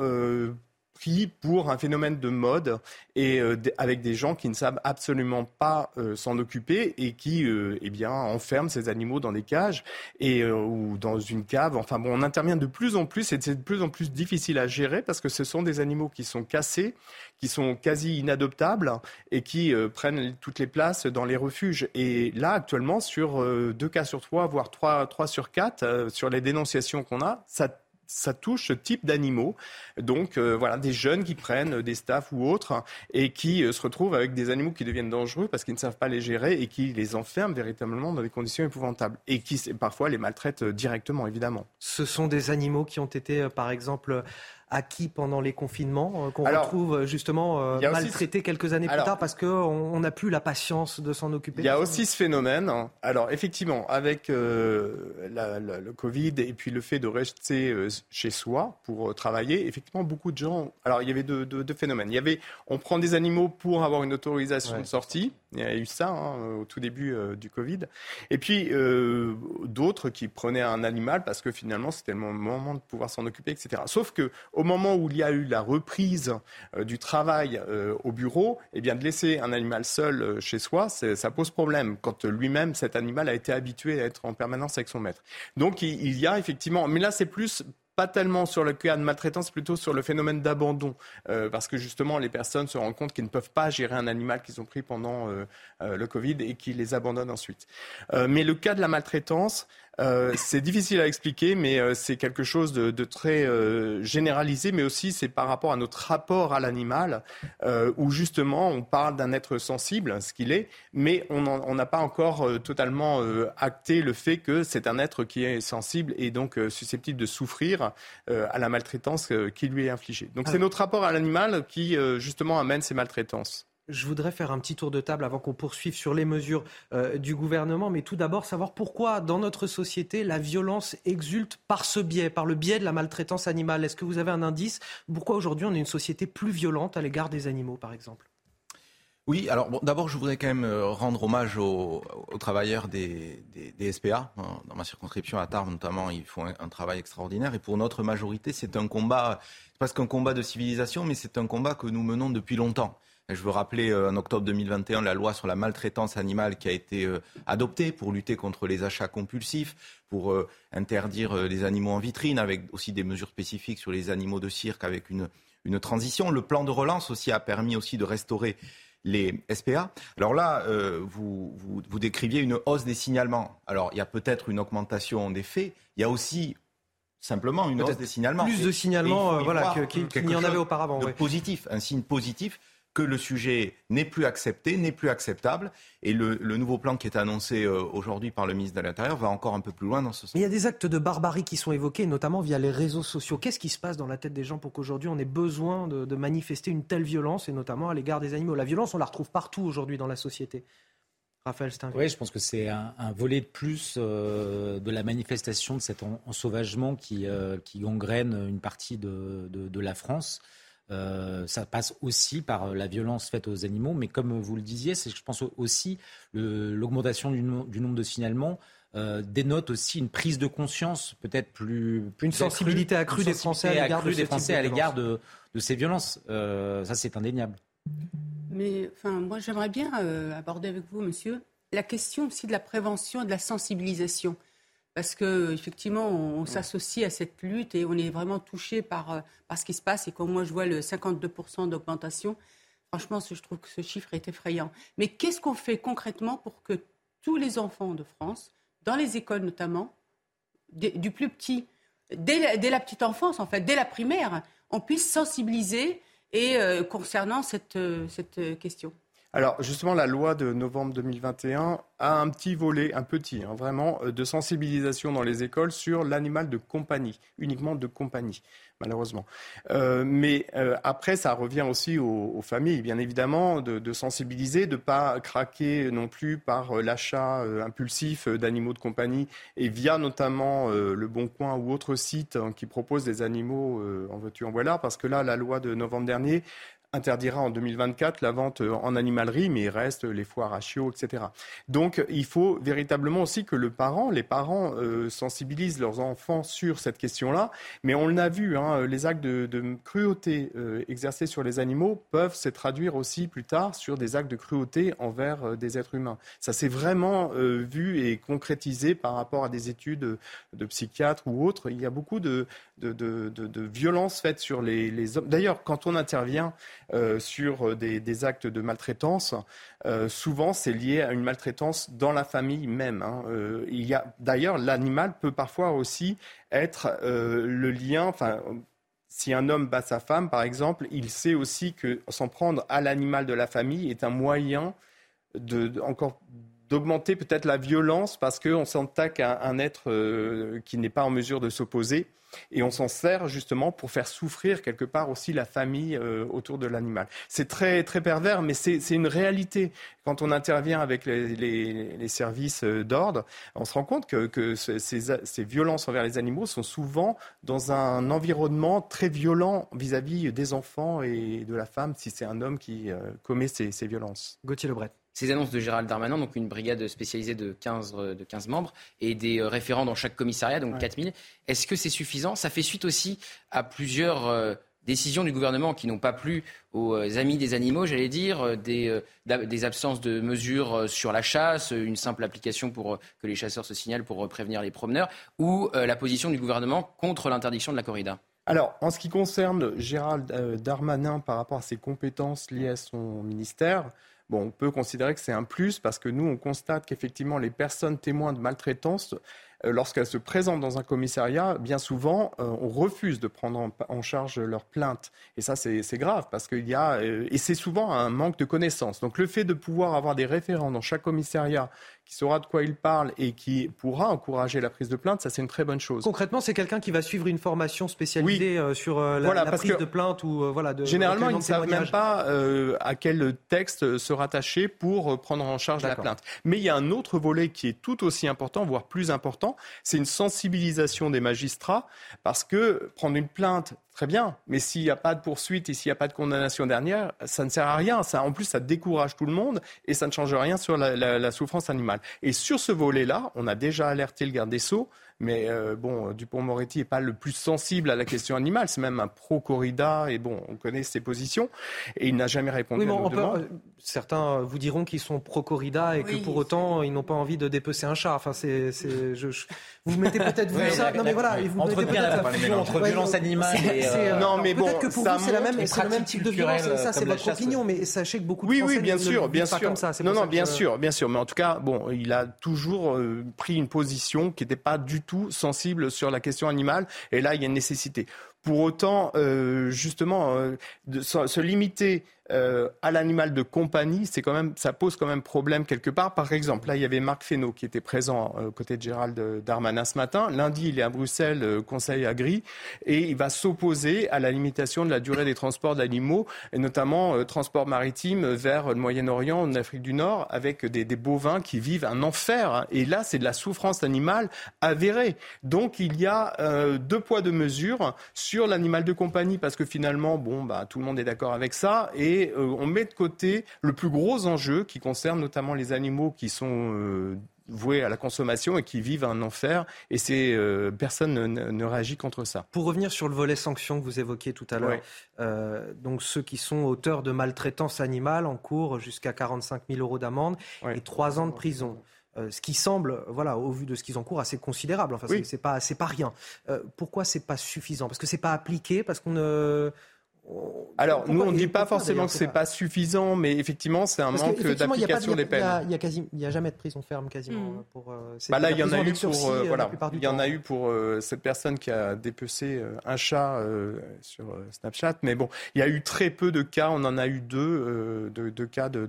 pris pour un phénomène de mode et euh, avec des gens qui ne savent absolument pas euh, s'en occuper et qui euh, eh bien enferment ces animaux dans des cages et ou dans une cave. Enfin bon, on intervient de plus en plus et c'est de plus en plus difficile à gérer parce que ce sont des animaux qui sont cassés, qui sont quasi inadoptables et qui prennent toutes les places dans les refuges. Et là, actuellement, sur deux cas sur trois, voire trois, trois sur quatre, sur les dénonciations qu'on a, ça ça touche ce type d'animaux. Donc euh, voilà, des jeunes qui prennent des staffs ou autres et qui euh, se retrouvent avec des animaux qui deviennent dangereux parce qu'ils ne savent pas les gérer et qui les enferment véritablement dans des conditions épouvantables et qui parfois les maltraitent directement, évidemment. Ce sont des animaux qui ont été, euh, par exemple, acquis pendant les confinements, euh, qu'on retrouve euh, justement euh, maltraités quelques années plus tard parce qu'on n'a plus la patience de s'en occuper Il y a aussi ce phénomène. Alors effectivement, avec le Covid et puis le fait de rester chez soi pour travailler, effectivement, beaucoup de gens... Alors il y avait deux, phénomènes. Il y avait, on prend des animaux pour avoir une autorisation de sortie. Il y a eu ça hein, au tout début du Covid. Et puis d'autres qui prenaient un animal parce que finalement c'était le moment de pouvoir s'en occuper, etc. Sauf que au moment où il y a eu la reprise euh, du travail euh, au bureau, eh bien, de laisser un animal seul euh, chez soi, ça pose problème quand lui-même, cet animal a été habitué à être en permanence avec son maître. Donc, il y a effectivement, mais là, c'est plus pas tellement sur le cas de maltraitance, plutôt sur le phénomène d'abandon, parce que justement les personnes se rendent compte qu'ils ne peuvent pas gérer un animal qu'ils ont pris pendant le Covid et qu'ils les abandonnent ensuite. mais le cas de la maltraitance, euh, c'est difficile à expliquer, mais euh, c'est quelque chose de, très euh, généralisé, mais aussi c'est par rapport à notre rapport à l'animal, où justement on parle d'un être sensible, ce qu'il est, mais on n'a pas encore totalement acté le fait que c'est un être qui est sensible et donc susceptible de souffrir à la maltraitance qui lui est infligée. Donc c'est ah. notre rapport à l'animal qui justement amène ces maltraitances. Je voudrais faire un petit tour de table avant qu'on poursuive sur les mesures euh, du gouvernement, mais tout d'abord savoir pourquoi dans notre société la violence exulte par ce biais, par le biais de la maltraitance animale. Est-ce que vous avez un indice Pourquoi aujourd'hui on est une société plus violente à l'égard des animaux, par exemple? Oui, alors d'abord je voudrais quand même euh, rendre hommage aux, travailleurs des, SPA. Dans ma circonscription à Tarbes notamment, ils font un travail extraordinaire. Et pour notre majorité, c'est un combat, c'est presque un combat de civilisation, mais c'est un combat que nous menons depuis longtemps. Je veux rappeler euh, en octobre 2021 la loi sur la maltraitance animale qui a été euh, adoptée pour lutter contre les achats compulsifs, pour euh, interdire les animaux en vitrine, avec aussi des mesures spécifiques sur les animaux de cirque, avec une, une transition. Le plan de relance aussi a permis aussi de restaurer les SPA. Alors là, vous, vous, vous, décriviez une hausse des signalements. Alors il y a peut-être une augmentation des faits. Il y a aussi simplement une hausse des signalements. Plus de signalements voilà, qu'il n'y en avait auparavant. Positif, un signe positif que le sujet n'est plus accepté, n'est plus acceptable. Et le, nouveau plan qui est annoncé euh, aujourd'hui par le ministre de l'Intérieur va encore un peu plus loin dans ce sens. il y a des actes de barbarie qui sont évoqués, notamment via les réseaux sociaux. Qu'est-ce qui se passe dans la tête des gens pour qu'aujourd'hui on ait besoin de, manifester une telle violence, et notamment à l'égard des animaux? La violence, on la retrouve partout aujourd'hui dans la société. Raphaël Stein. Oui, je pense que c'est un, volet de plus euh, de la manifestation de cet ensauvagement qui, euh, qui gangrène une partie de, de la France. Euh, ça passe aussi par euh, la violence faite aux animaux, mais comme vous le disiez, c'est, je pense aussi l'augmentation du, nombre de signalements euh, dénote aussi une prise de conscience peut-être plus, une sensibilité accrue des Français à l'égard de, des Français à l'égard de, ces violences. ça, c'est indéniable. Mais enfin, moi, j'aimerais bien aborder avec vous, monsieur, la question aussi de la prévention et de la sensibilisation parce que effectivement, on, s'associe à cette lutte et on est vraiment touché par, euh, par ce qui se passe. Et quand moi je vois le 52% d'augmentation, franchement, je trouve que ce chiffre est effrayant. Mais qu'est-ce qu'on fait concrètement pour que tous les enfants de France, dans les écoles notamment, du plus petit, dès la, petite enfance en fait, dès la primaire, on puisse sensibiliser et euh, concernant cette, euh, cette question? Alors justement, la loi de novembre 2021 a un petit volet, un petit, hein, vraiment, euh, de sensibilisation dans les écoles sur l'animal de compagnie, uniquement de compagnie, malheureusement. Euh, mais euh, après, ça revient aussi aux, familles, bien évidemment, de, sensibiliser, de ne pas craquer non plus par l'achat impulsif d'animaux de compagnie, et via notamment le Bon Coin ou autres sites hein, qui proposent des animaux en voiture en voilà, parce que là, la loi de novembre dernier interdira en 2024 la vente en animalerie, mais il reste les foires à chiots, etc. Donc il faut véritablement aussi que le parent, les parents euh, sensibilisent leurs enfants sur cette question-là. Mais on l'a vu, hein, les actes de, cruauté euh, exercés sur les animaux peuvent se traduire aussi plus tard sur des actes de cruauté envers euh, des êtres humains. Ça s'est vraiment vu et concrétisé par rapport à des études de psychiatres ou autres. Il y a beaucoup de, de, de violences faites sur les, hommes. D'ailleurs, quand on intervient euh, sur des, actes de maltraitance, euh, souvent c'est lié à une maltraitance dans la famille même. Hein. Euh, il y a d'ailleurs l'animal peut parfois aussi être le lien. Enfin, si un homme bat sa femme, par exemple, il sait aussi que s'en prendre à l'animal de la famille est un moyen de, encore d'augmenter peut-être la violence parce qu'on s'attaque à un être qui n'est pas en mesure de s'opposer. Et on s'en sert justement pour faire souffrir quelque part aussi la famille euh, autour de l'animal. C'est très, très pervers, mais c'est une réalité. Quand on intervient avec les, services euh, d'ordre, on se rend compte que, ces, violences envers les animaux sont souvent dans un environnement très violent vis-à-vis des enfants et de la femme, si c'est un homme qui euh, commet ces, ces violences. Gauthier Lebret ces annonces de Gérald Darmanin, donc une brigade spécialisée de 15, euh, de 15 membres et des euh, référents dans chaque commissariat, donc 4000. Est-ce que c'est suffisant? Ça fait suite aussi à plusieurs euh, décisions du gouvernement qui n'ont pas plu aux amis des animaux, j'allais dire, des, des, absences de mesures sur la chasse, une simple application pour que les chasseurs se signalent pour prévenir les promeneurs, ou la position du gouvernement contre l'interdiction de la corrida? Alors, en ce qui concerne Gérald Darmanin par rapport à ses compétences liées à son ministère, Bon, on peut considérer que c'est un plus parce que nous, on constate qu'effectivement, les personnes témoins de maltraitance euh, lorsqu'elles se présentent dans un commissariat, bien souvent, euh, on refuse de prendre en, charge leur plainte. Et ça, c'est grave parce qu'il y a, euh, et c'est souvent un manque de connaissances. Donc le fait de pouvoir avoir des référents dans chaque commissariat qui saura de quoi il parle et qui pourra encourager la prise de plainte, ça c'est une très bonne chose. Concrètement, c'est quelqu'un qui va suivre une formation spécialisée sur la, prise de plainte ou voilà. De, généralement, ils ne savent même pas à quel texte se rattacher pour prendre en charge la plainte. Mais il y a un autre volet qui est tout aussi important, voire plus important c'est une sensibilisation des magistrats parce que prendre une plainte, très bien, mais s'il n'y a pas de poursuite et s'il n'y a pas de condamnation dernière, ça ne sert à rien. Ça, en plus, ça décourage tout le monde et ça ne change rien sur la souffrance animale. Et sur ce volet-là, on a déjà alerté le garde des Sceaux mais euh, bon, Dupont-Moretti n'est pas le plus sensible à la question animale. C'est même un pro-corrida. Et bon, on connaît ses positions. Et il n'a jamais répondu à nos demandes. Euh, certains vous diront qu'ils sont pro-corrida et que pour autant, ils n'ont pas envie de dépecer un chat. Enfin, c'est, je, vous mettez peut-être vous ça. Non, mais voilà. Vous Entretenir la confusion entre violence animale et. Euh, non, mais bon. Peut-être que pour vous, c'est la même, c'est le même type de violence. Ça, c'est votre opinion. Mais sachez que beaucoup de oui, oui, bien sûr, bien sûr. Comme ça. Non, non, bien sûr, bien sûr. Mais en tout cas, bon, il a toujours pris une position qui n'était pas du tout sensible sur la question animale. Et là, il y a une nécessité. Pour autant, euh, justement, euh, de, se limiter euh, à l'animal de compagnie, c'est quand même, ça pose quand même problème quelque part. Par exemple, là, il y avait Marc Fesneau qui était présent aux côtés de Gérald Darmanin ce matin. Lundi, il est à Bruxelles, Conseil Agri, et il va s'opposer à la limitation de la durée des transports d'animaux, et notamment transport maritime vers le Moyen-Orient, en Afrique du Nord, avec des, des, bovins qui vivent un enfer. Hein. Et là, c'est de la souffrance animale avérée. Donc, il y a deux poids, deux mesures sur l'animal de compagnie, parce que finalement, bon, bah, tout le monde est d'accord avec ça, et euh, on met de côté le plus gros enjeu qui concerne notamment les animaux qui sont euh, voués à la consommation et qui vivent un enfer, et c'est euh, personne ne, réagit contre ça. Pour revenir sur le volet sanctions que vous évoquiez tout à l'heure, donc ceux qui sont auteurs de maltraitance animale en cours jusqu'à 45 000 euros d'amende et 3 ans de prison. Euh, ce qui semble, voilà, au vu de ce qu'ils encourent, assez considérable. Enfin, c'est pas, c'est pas rien. Euh, pourquoi c'est pas suffisant? Parce que c'est pas appliqué, parce qu'on ne alors, nous, on ne dit pas forcément que c'est pas suffisant, mais effectivement, c'est un manque d'application des peines. Il n'y a, a, jamais de prison ferme quasiment. Mm. Hein, pour, euh, bah là, il y en a eu pour, euh, voilà, il y en a eu pour euh, cette personne qui a dépecé un chat sur Snapchat, mais bon, il y a eu très peu de cas. On en a eu deux, de, cas de,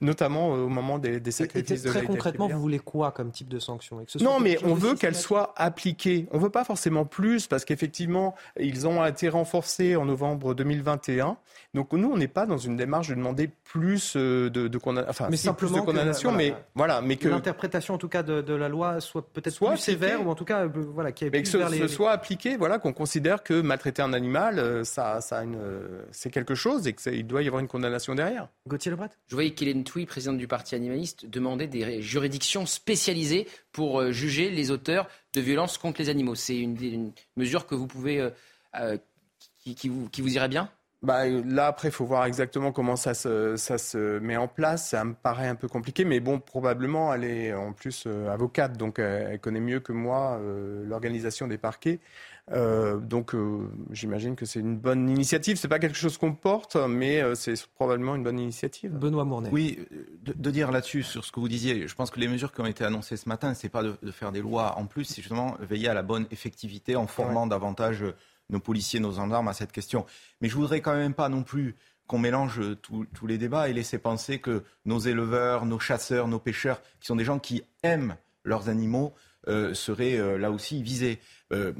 notamment au moment des, des sacrifices et, Très concrètement, vous voulez quoi comme type de sanction? Non, mais on veut qu'elle soit appliquée. On veut pas forcément plus, parce qu'effectivement, ils ont été renforcés en novembre 2020 2021. Donc nous, on n'est pas dans une démarche de demander plus de, de, enfin, mais simplement plus de condamnation, mais voilà, mais que l'interprétation en tout cas de, la loi soit peut-être plus sévère ou en tout cas voilà qui mais que ce, soit appliqué, voilà, qu'on considère que maltraiter un animal, ça, ça c'est quelque chose et qu'il doit y avoir une condamnation derrière. Gauthier Lebret? Je voyais qu'Hélène Touy, présidente du parti animaliste, demandait des juridictions spécialisées pour juger les auteurs de violences contre les animaux. C'est une, mesure que vous pouvez qui, vous, qui vous irait bien? Bah, là, après, il faut voir exactement comment ça se, ça se met en place. Ça me paraît un peu compliqué, mais bon, probablement, elle est en plus euh, avocate, donc elle, connaît mieux que moi euh, l'organisation des parquets. Euh, donc, j'imagine que c'est une bonne initiative. C'est pas quelque chose qu'on porte, mais c'est probablement une bonne initiative. Benoît Mournet. Oui, de, dire là-dessus sur ce que vous disiez, je pense que les mesures qui ont été annoncées ce matin, c'est pas de, faire des lois en plus, c'est justement veiller à la bonne effectivité en formant davantage nos policiers, nos gendarmes à cette question. Mais je voudrais quand même pas non plus qu'on mélange tous les débats et laisser penser que nos éleveurs, nos chasseurs, nos pêcheurs, qui sont des gens qui aiment leurs animaux, euh, seraient euh, là aussi visés. Euh,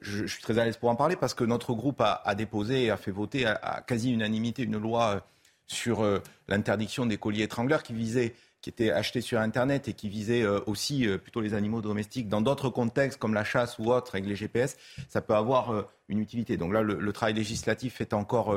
je, suis très à l'aise pour en parler parce que notre groupe a, déposé et a fait voter à quasi unanimité une loi sur l'interdiction des colliers étrangleurs qui visait qui étaient achetés sur Internet et qui visaient aussi plutôt les animaux domestiques dans d'autres contextes comme la chasse ou autre avec les GPS, ça peut avoir une utilité. Donc là, le, travail législatif est encore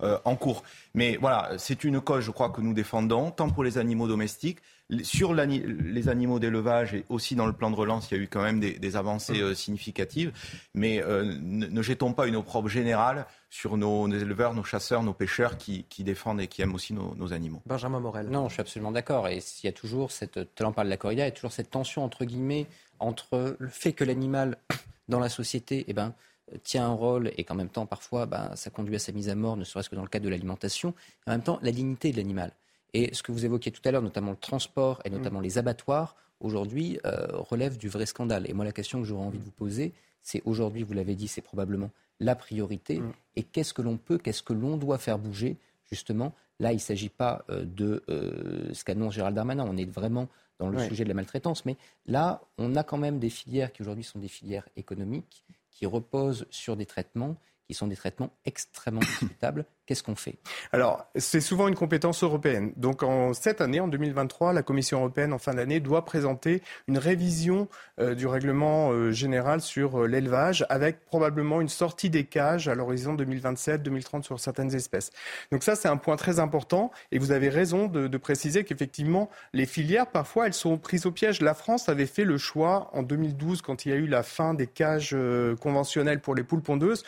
en cours. Mais voilà, c'est une cause, je crois, que nous défendons, tant pour les animaux domestiques sur les animaux d'élevage et aussi dans le plan de relance, il y a eu quand même des, avancées euh, significatives. Mais euh, ne, jetons pas une opprobre générale sur nos, éleveurs, nos chasseurs, nos pêcheurs qui, défendent et qui aiment aussi nos, animaux. Benjamin Morel. Non, je suis absolument d'accord. Et il y a toujours cette, tu en parles de la corrida, il y a toujours cette tension entre guillemets entre le fait que l'animal dans la société, eh ben, tient un rôle et qu'en même temps, parfois, ben, ça conduit à sa mise à mort, ne serait-ce que dans le cadre de l'alimentation, en même temps, la dignité de l'animal. Et ce que vous évoquiez tout à l'heure, notamment le transport et notamment mm. les abattoirs, aujourd'hui euh, relèvent du vrai scandale. Et moi, la question que j'aurais envie de vous poser, c'est aujourd'hui, vous l'avez dit, c'est probablement la priorité. Mm. Et qu'est-ce que l'on peut, qu'est-ce que l'on doit faire bouger, justement? Là, il ne s'agit pas euh, de euh, ce qu'annonce Gérald Darmanin. On est vraiment dans le sujet de la maltraitance. Mais là, on a quand même des filières qui aujourd'hui sont des filières économiques, qui reposent sur des traitements qui sont des traitements extrêmement discutables. Qu'est-ce qu'on fait? Alors, c'est souvent une compétence européenne. Donc, en cette année, en 2023, la Commission européenne, en fin d'année, doit présenter une révision euh, du règlement euh, général sur euh, l'élevage, avec probablement une sortie des cages à l'horizon 2027-2030 sur certaines espèces. Donc ça, c'est un point très important. Et vous avez raison de, préciser qu'effectivement, les filières, parfois, elles sont prises au piège. La France avait fait le choix, en 2012, quand il y a eu la fin des cages conventionnelles pour les poules pondeuses,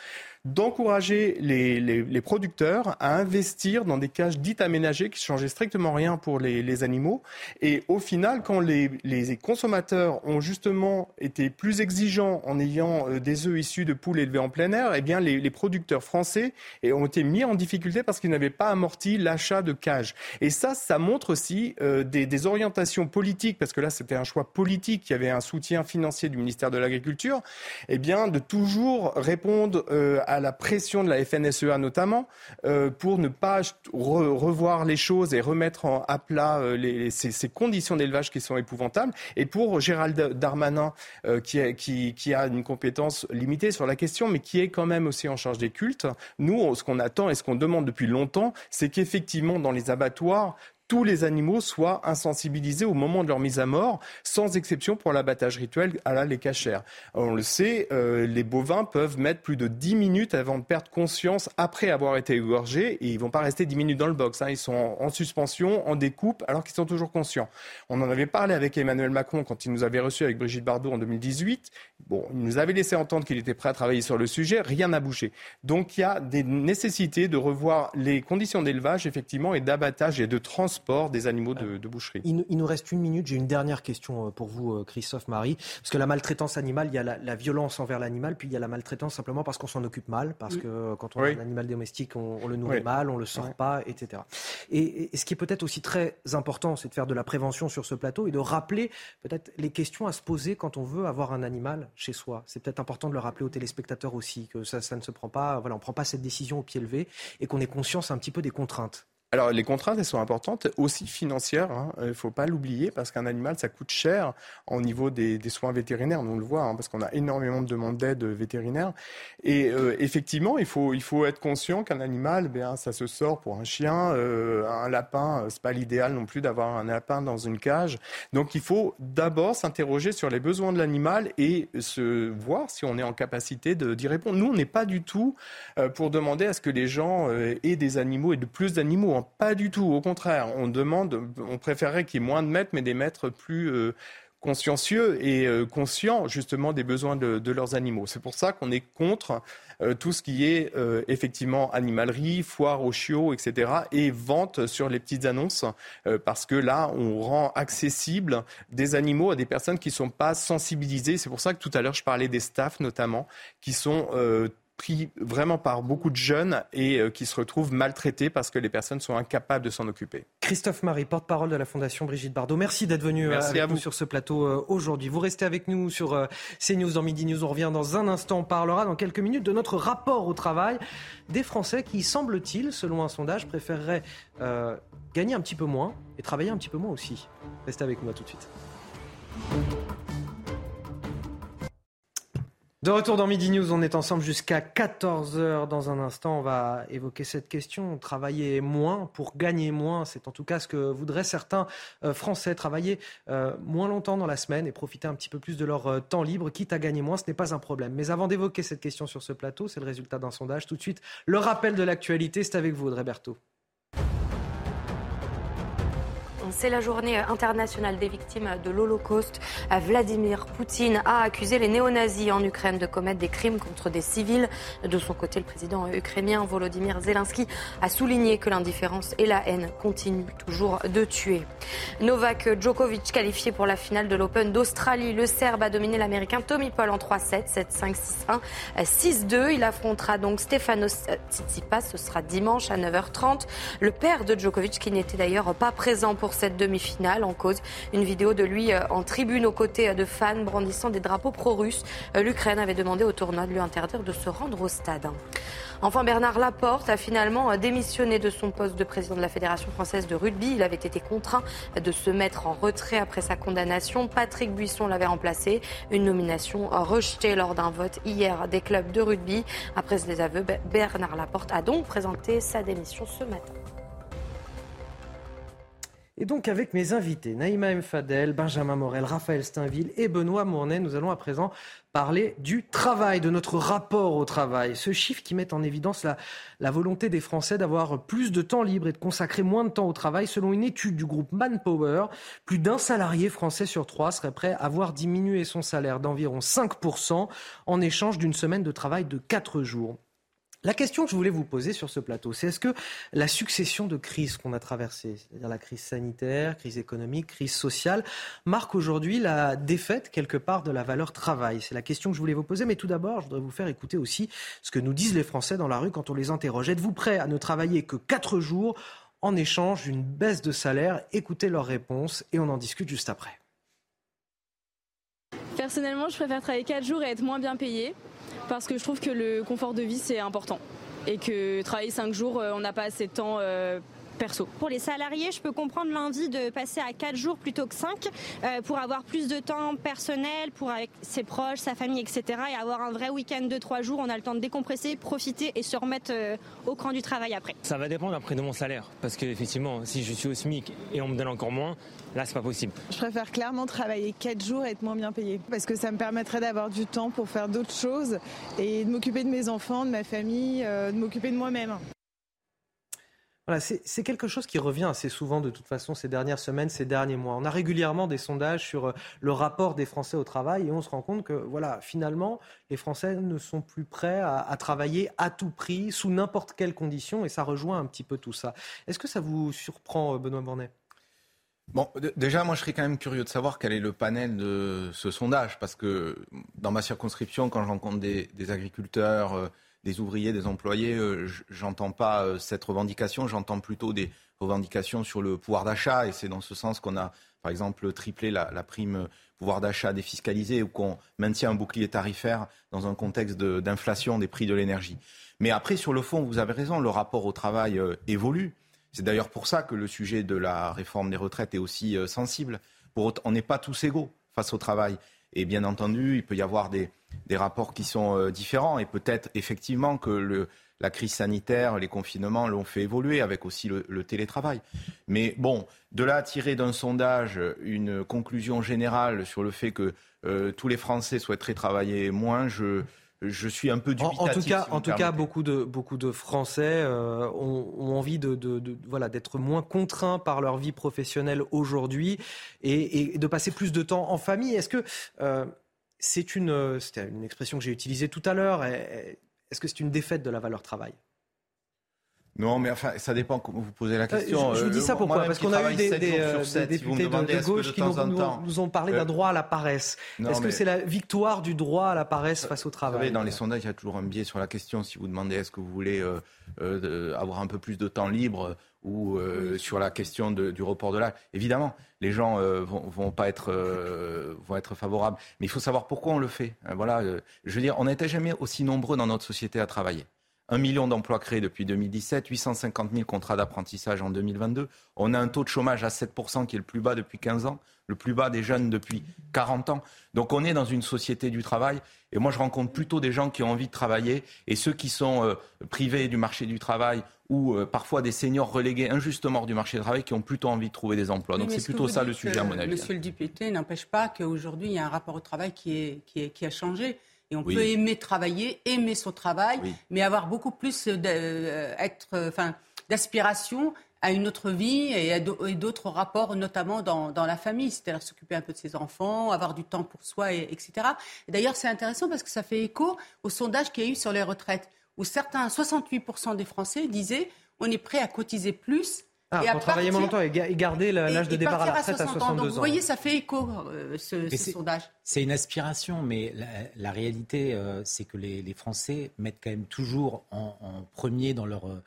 d'encourager les, producteurs à investir dans des cages dites aménagées qui changeaient strictement rien pour les, animaux. Et au final, quand les, consommateurs ont justement été plus exigeants en ayant euh, des œufs issus de poules élevées en plein air, eh bien les, producteurs français ont été mis en difficulté parce qu'ils n'avaient pas amorti l'achat de cages. Et ça, ça montre aussi euh, des, orientations politiques, parce que là c'était un choix politique, qui avait un soutien financier du ministère de l'Agriculture, eh bien de toujours répondre euh, à la pression de la FNSEA notamment, euh, pour ne pas revoir les choses et remettre en, à plat euh, les, ces, conditions d'élevage qui sont épouvantables. Et pour Gérald Darmanin, euh, qui, qui, qui, a une compétence limitée sur la question, mais qui est quand même aussi en charge des cultes, nous, ce qu'on attend et ce qu'on demande depuis longtemps, c'est qu'effectivement, dans les abattoirs, tous les animaux soient insensibilisés au moment de leur mise à mort, sans exception pour l'abattage rituel à la lait cachère. On le sait, euh, les bovins peuvent mettre plus de 10 minutes avant de perdre conscience après avoir été égorgés, et ils vont pas rester 10 minutes dans le box. Hein. Ils sont en, suspension, en découpe, alors qu'ils sont toujours conscients. On en avait parlé avec Emmanuel Macron quand il nous avait reçus avec Brigitte Bardot en 2018. Bon, il nous avait laissé entendre qu'il était prêt à travailler sur le sujet. Rien n'a bougé. Donc il y a des nécessités de revoir les conditions d'élevage, effectivement, et d'abattage et de transport des animaux de, boucherie. Il, nous reste une minute. J'ai une dernière question euh, pour vous, euh, Christophe Marie. Parce que la maltraitance animale, il y a la, violence envers l'animal, puis il y a la maltraitance simplement parce qu'on s'en occupe mal, parce que euh, quand on a un animal domestique, on, le nourrit mal, on le sort pas, etc. Et, ce qui est peut-être aussi très important, c'est de faire de la prévention sur ce plateau et de rappeler peut-être les questions à se poser quand on veut avoir un animal chez soi. C'est peut-être important de le rappeler aux téléspectateurs aussi, que ça, ça ne se prend pas, voilà, on ne prend pas cette décision au pied levé et qu'on ait conscience un petit peu des contraintes Alors les contraintes, elles sont importantes, aussi financières. Hein. Il ne faut pas l'oublier parce qu'un animal, ça coûte cher au niveau des, soins vétérinaires. On le voit hein, parce qu'on a énormément de demandes d'aide vétérinaire. Et euh, effectivement, il faut, il faut être conscient qu'un animal, bien, ça se sort pour un chien, euh, un lapin. Euh, c'est pas l'idéal non plus d'avoir un lapin dans une cage. Donc il faut d'abord s'interroger sur les besoins de l'animal et se voir si on est en capacité d'y répondre. Nous, on n'est pas du tout pour demander à ce que les gens aient des animaux et de plus d'animaux. Pas du tout. Au contraire, on demande, on préférerait qu'il y ait moins de maîtres, mais des maîtres plus euh, consciencieux et euh, conscients justement des besoins de, leurs animaux. C'est pour ça qu'on est contre euh, tout ce qui est effectivement animalerie, foire aux chiots, etc. et vente sur les petites annonces parce que là, on rend accessible des animaux à des personnes qui ne sont pas sensibilisées. C'est pour ça que tout à l'heure, je parlais des staffs notamment qui sont pris vraiment par beaucoup de jeunes et euh, qui se retrouvent maltraités parce que les personnes sont incapables de s'en occuper. Christophe Marie, porte-parole de la Fondation Brigitte Bardot, merci d'être venu euh, avec nous sur ce plateau euh, aujourd'hui. Vous restez avec nous sur CNews dans Midi News. On revient dans un instant. On parlera dans quelques minutes de notre rapport au travail des Français qui, semble-t-il, selon un sondage, préféreraient gagner un petit peu moins et travailler un petit peu moins aussi. Restez avec nous à tout de suite. De retour dans Midi News, on est ensemble jusqu'à 14h. Dans un instant, on va évoquer cette question. Travailler moins pour gagner moins, c'est en tout cas ce que voudraient certains euh, Français. Travailler euh, moins longtemps dans la semaine et profiter un petit peu plus de leur euh, temps libre, quitte à gagner moins, ce n'est pas un problème. Mais avant d'évoquer cette question sur ce plateau, c'est le résultat d'un sondage. Tout de suite, le rappel de l'actualité, c'est avec vous, Audrey Berthaud. C'est la journée internationale des victimes de l'Holocauste. Vladimir Poutine a accusé les néo-nazis en Ukraine de commettre des crimes contre des civils. De son côté, le président ukrainien Volodymyr Zelensky a souligné que l'indifférence et la haine continuent toujours de tuer. Novak Djokovic qualifié pour la finale de l'Open d'Australie. Le Serbe a dominé l'Américain Tommy Paul en 3-7, 7-5, 6-1, 6-2. Il affrontera donc Stefanos Tsitsipas. Ce sera dimanche à 9h30. Le père de Djokovic qui n'était d'ailleurs pas présent pour cette demi-finale. En cause, une vidéo de lui euh, en tribune aux côtés euh, de fans brandissant des drapeaux pro-russes. Euh, L'Ukraine avait demandé au tournoi de lui interdire de se rendre au stade. Enfin, Bernard Laporte a finalement démissionné de son poste de président de la Fédération française de rugby. Il avait été contraint de se mettre en retrait après sa condamnation. Patrick Buisson l'avait remplacé. Une nomination rejetée lors d'un vote hier des clubs de rugby. Après les aveux, Bernard Laporte a donc présenté sa démission ce matin. Et donc avec mes invités, Naïma M. Fadel, Benjamin Morel, Raphaël Steinville et Benoît Mournet, nous allons à présent parler du travail, de notre rapport au travail. Ce chiffre qui met en évidence la, volonté des Français d'avoir plus de temps libre et de consacrer moins de temps au travail. Selon une étude du groupe Manpower, plus d'un salarié français sur trois serait prêt à voir diminuer son salaire d'environ 5% en échange d'une semaine de travail de 4 jours. La question que je voulais vous poser sur ce plateau, c'est est-ce que la succession de crises qu'on a traversées, c'est-à-dire la crise sanitaire, crise économique, crise sociale, marque aujourd'hui la défaite quelque part de la valeur travail? C'est la question que je voulais vous poser, mais tout d'abord, je voudrais vous faire écouter aussi ce que nous disent les Français dans la rue quand on les interroge. Êtes-vous prêt à ne travailler que 4 jours en échange d'une baisse de salaire? Écoutez leurs réponses et on en discute juste après. Personnellement, je préfère travailler 4 jours et être moins bien payé parce que je trouve que le confort de vie c'est important. Et que travailler 5 jours, euh, on n'a pas assez de temps euh, perso. Pour les salariés, je peux comprendre l'envie de passer à 4 jours plutôt que 5 euh, pour avoir plus de temps personnel, pour avec ses proches, sa famille, etc. et avoir un vrai week-end de 3 jours. On a le temps de décompresser, profiter et se remettre au cran du travail après. Ça va dépendre après de mon salaire parce qu'effectivement, si je suis au SMIC et on me donne encore moins, Là, c'est pas possible. Je préfère clairement travailler 4 jours et être moins bien payé. Parce que ça me permettrait d'avoir du temps pour faire d'autres choses et de m'occuper de mes enfants, de ma famille, euh, de m'occuper de moi-même. C'est quelque chose qui revient assez souvent de toute façon ces dernières semaines, ces derniers mois. On a régulièrement des sondages sur euh, le rapport des Français au travail et on se rend compte que voilà, finalement, les Français ne sont plus prêts à, à travailler à tout prix, sous n'importe quelle condition, et ça rejoint un petit peu tout ça. Est-ce que ça vous surprend, euh, Benoît Bornet Bon, déjà, moi, je serais quand même curieux de savoir quel est le panel de ce sondage, parce que dans ma circonscription, quand je rencontre des, agriculteurs, euh, des ouvriers, des employés, euh, j'entends pas euh, cette revendication, j'entends plutôt des revendications sur le pouvoir d'achat, et c'est dans ce sens qu'on a, par exemple, triplé la, prime pouvoir d'achat défiscalisée ou qu'on maintient un bouclier tarifaire dans un contexte d'inflation des prix de l'énergie. Mais après, sur le fond, vous avez raison, le rapport au travail évolue C'est d'ailleurs pour ça que le sujet de la réforme des retraites est aussi sensible. Pour on n'est pas tous égaux face au travail. Et bien entendu, il peut y avoir des, des rapports qui sont différents. Et peut-être effectivement que le, la crise sanitaire, les confinements l'ont fait évoluer avec aussi le, télétravail. Mais bon, de là à tirer d'un sondage une conclusion générale sur le fait que euh, tous les Français souhaiteraient travailler moins, je, je suis un peu dubitatif. En, tout cas, en tout cas beaucoup, de, beaucoup de Français euh, ont, envie de, voilà, d'être moins contraints par leur vie professionnelle aujourd'hui et, de passer plus de temps en famille. Est-ce que euh, c'est une, c'était une expression que j'ai utilisée tout à l'heure. Est-ce que c'est une défaite de la valeur travail? Non, mais enfin, ça dépend comment vous posez la euh, question. je, vous dis ça euh, pourquoi Parce qu'on a eu des, euh, députés de, gauche qui nous, ont parlé d'un droit à la paresse. Est-ce que c'est la victoire du droit à la paresse face au travail? Vous savez, dans les sondages, il y a toujours un biais sur la question. Si vous demandez est-ce que vous voulez avoir un peu plus de temps libre ou sur la question du report de l'âge, évidemment, les gens vont, vont, pas être, vont être favorables. Mais il faut savoir pourquoi on le fait. Voilà, je veux dire, on n'était jamais aussi nombreux dans notre société à travailler. Un million d'emplois créés depuis 2017, 850 000 contrats d'apprentissage en 2022. On a un taux de chômage à 7% qui est le plus bas depuis 15 ans, le plus bas des jeunes depuis 40 ans. Donc on est dans une société du travail. Et moi, je rencontre plutôt des gens qui ont envie de travailler et ceux qui sont euh, privés du marché du travail ou euh, parfois des seniors relégués injustement du marché du travail qui ont plutôt envie de trouver des emplois. Donc c'est plutôt ça le sujet, à mon avis. Monsieur le député n'empêche pas qu'aujourd'hui, il y a un rapport au travail qui, est, qui, est, qui a changé. Et on peut aimer travailler, aimer son travail, mais avoir beaucoup plus euh, d'aspiration à une autre vie et d'autres rapports, notamment dans, la famille, c'est-à-dire s'occuper un peu de ses enfants, avoir du temps pour soi, et, etc. D'ailleurs, c'est intéressant parce que ça fait écho au sondage qu'il y a eu sur les retraites, où certains, 68% des Français disaient on est prêt à cotiser plus ah, pour travailler moins longtemps et garder l'âge de départ à la retraite à, 62 ans. Donc, vous voyez, ça fait écho, euh, ce, sondage. C'est une aspiration, mais la, réalité, euh, c'est que les, Français mettent quand même toujours en, en premier dans leur euh,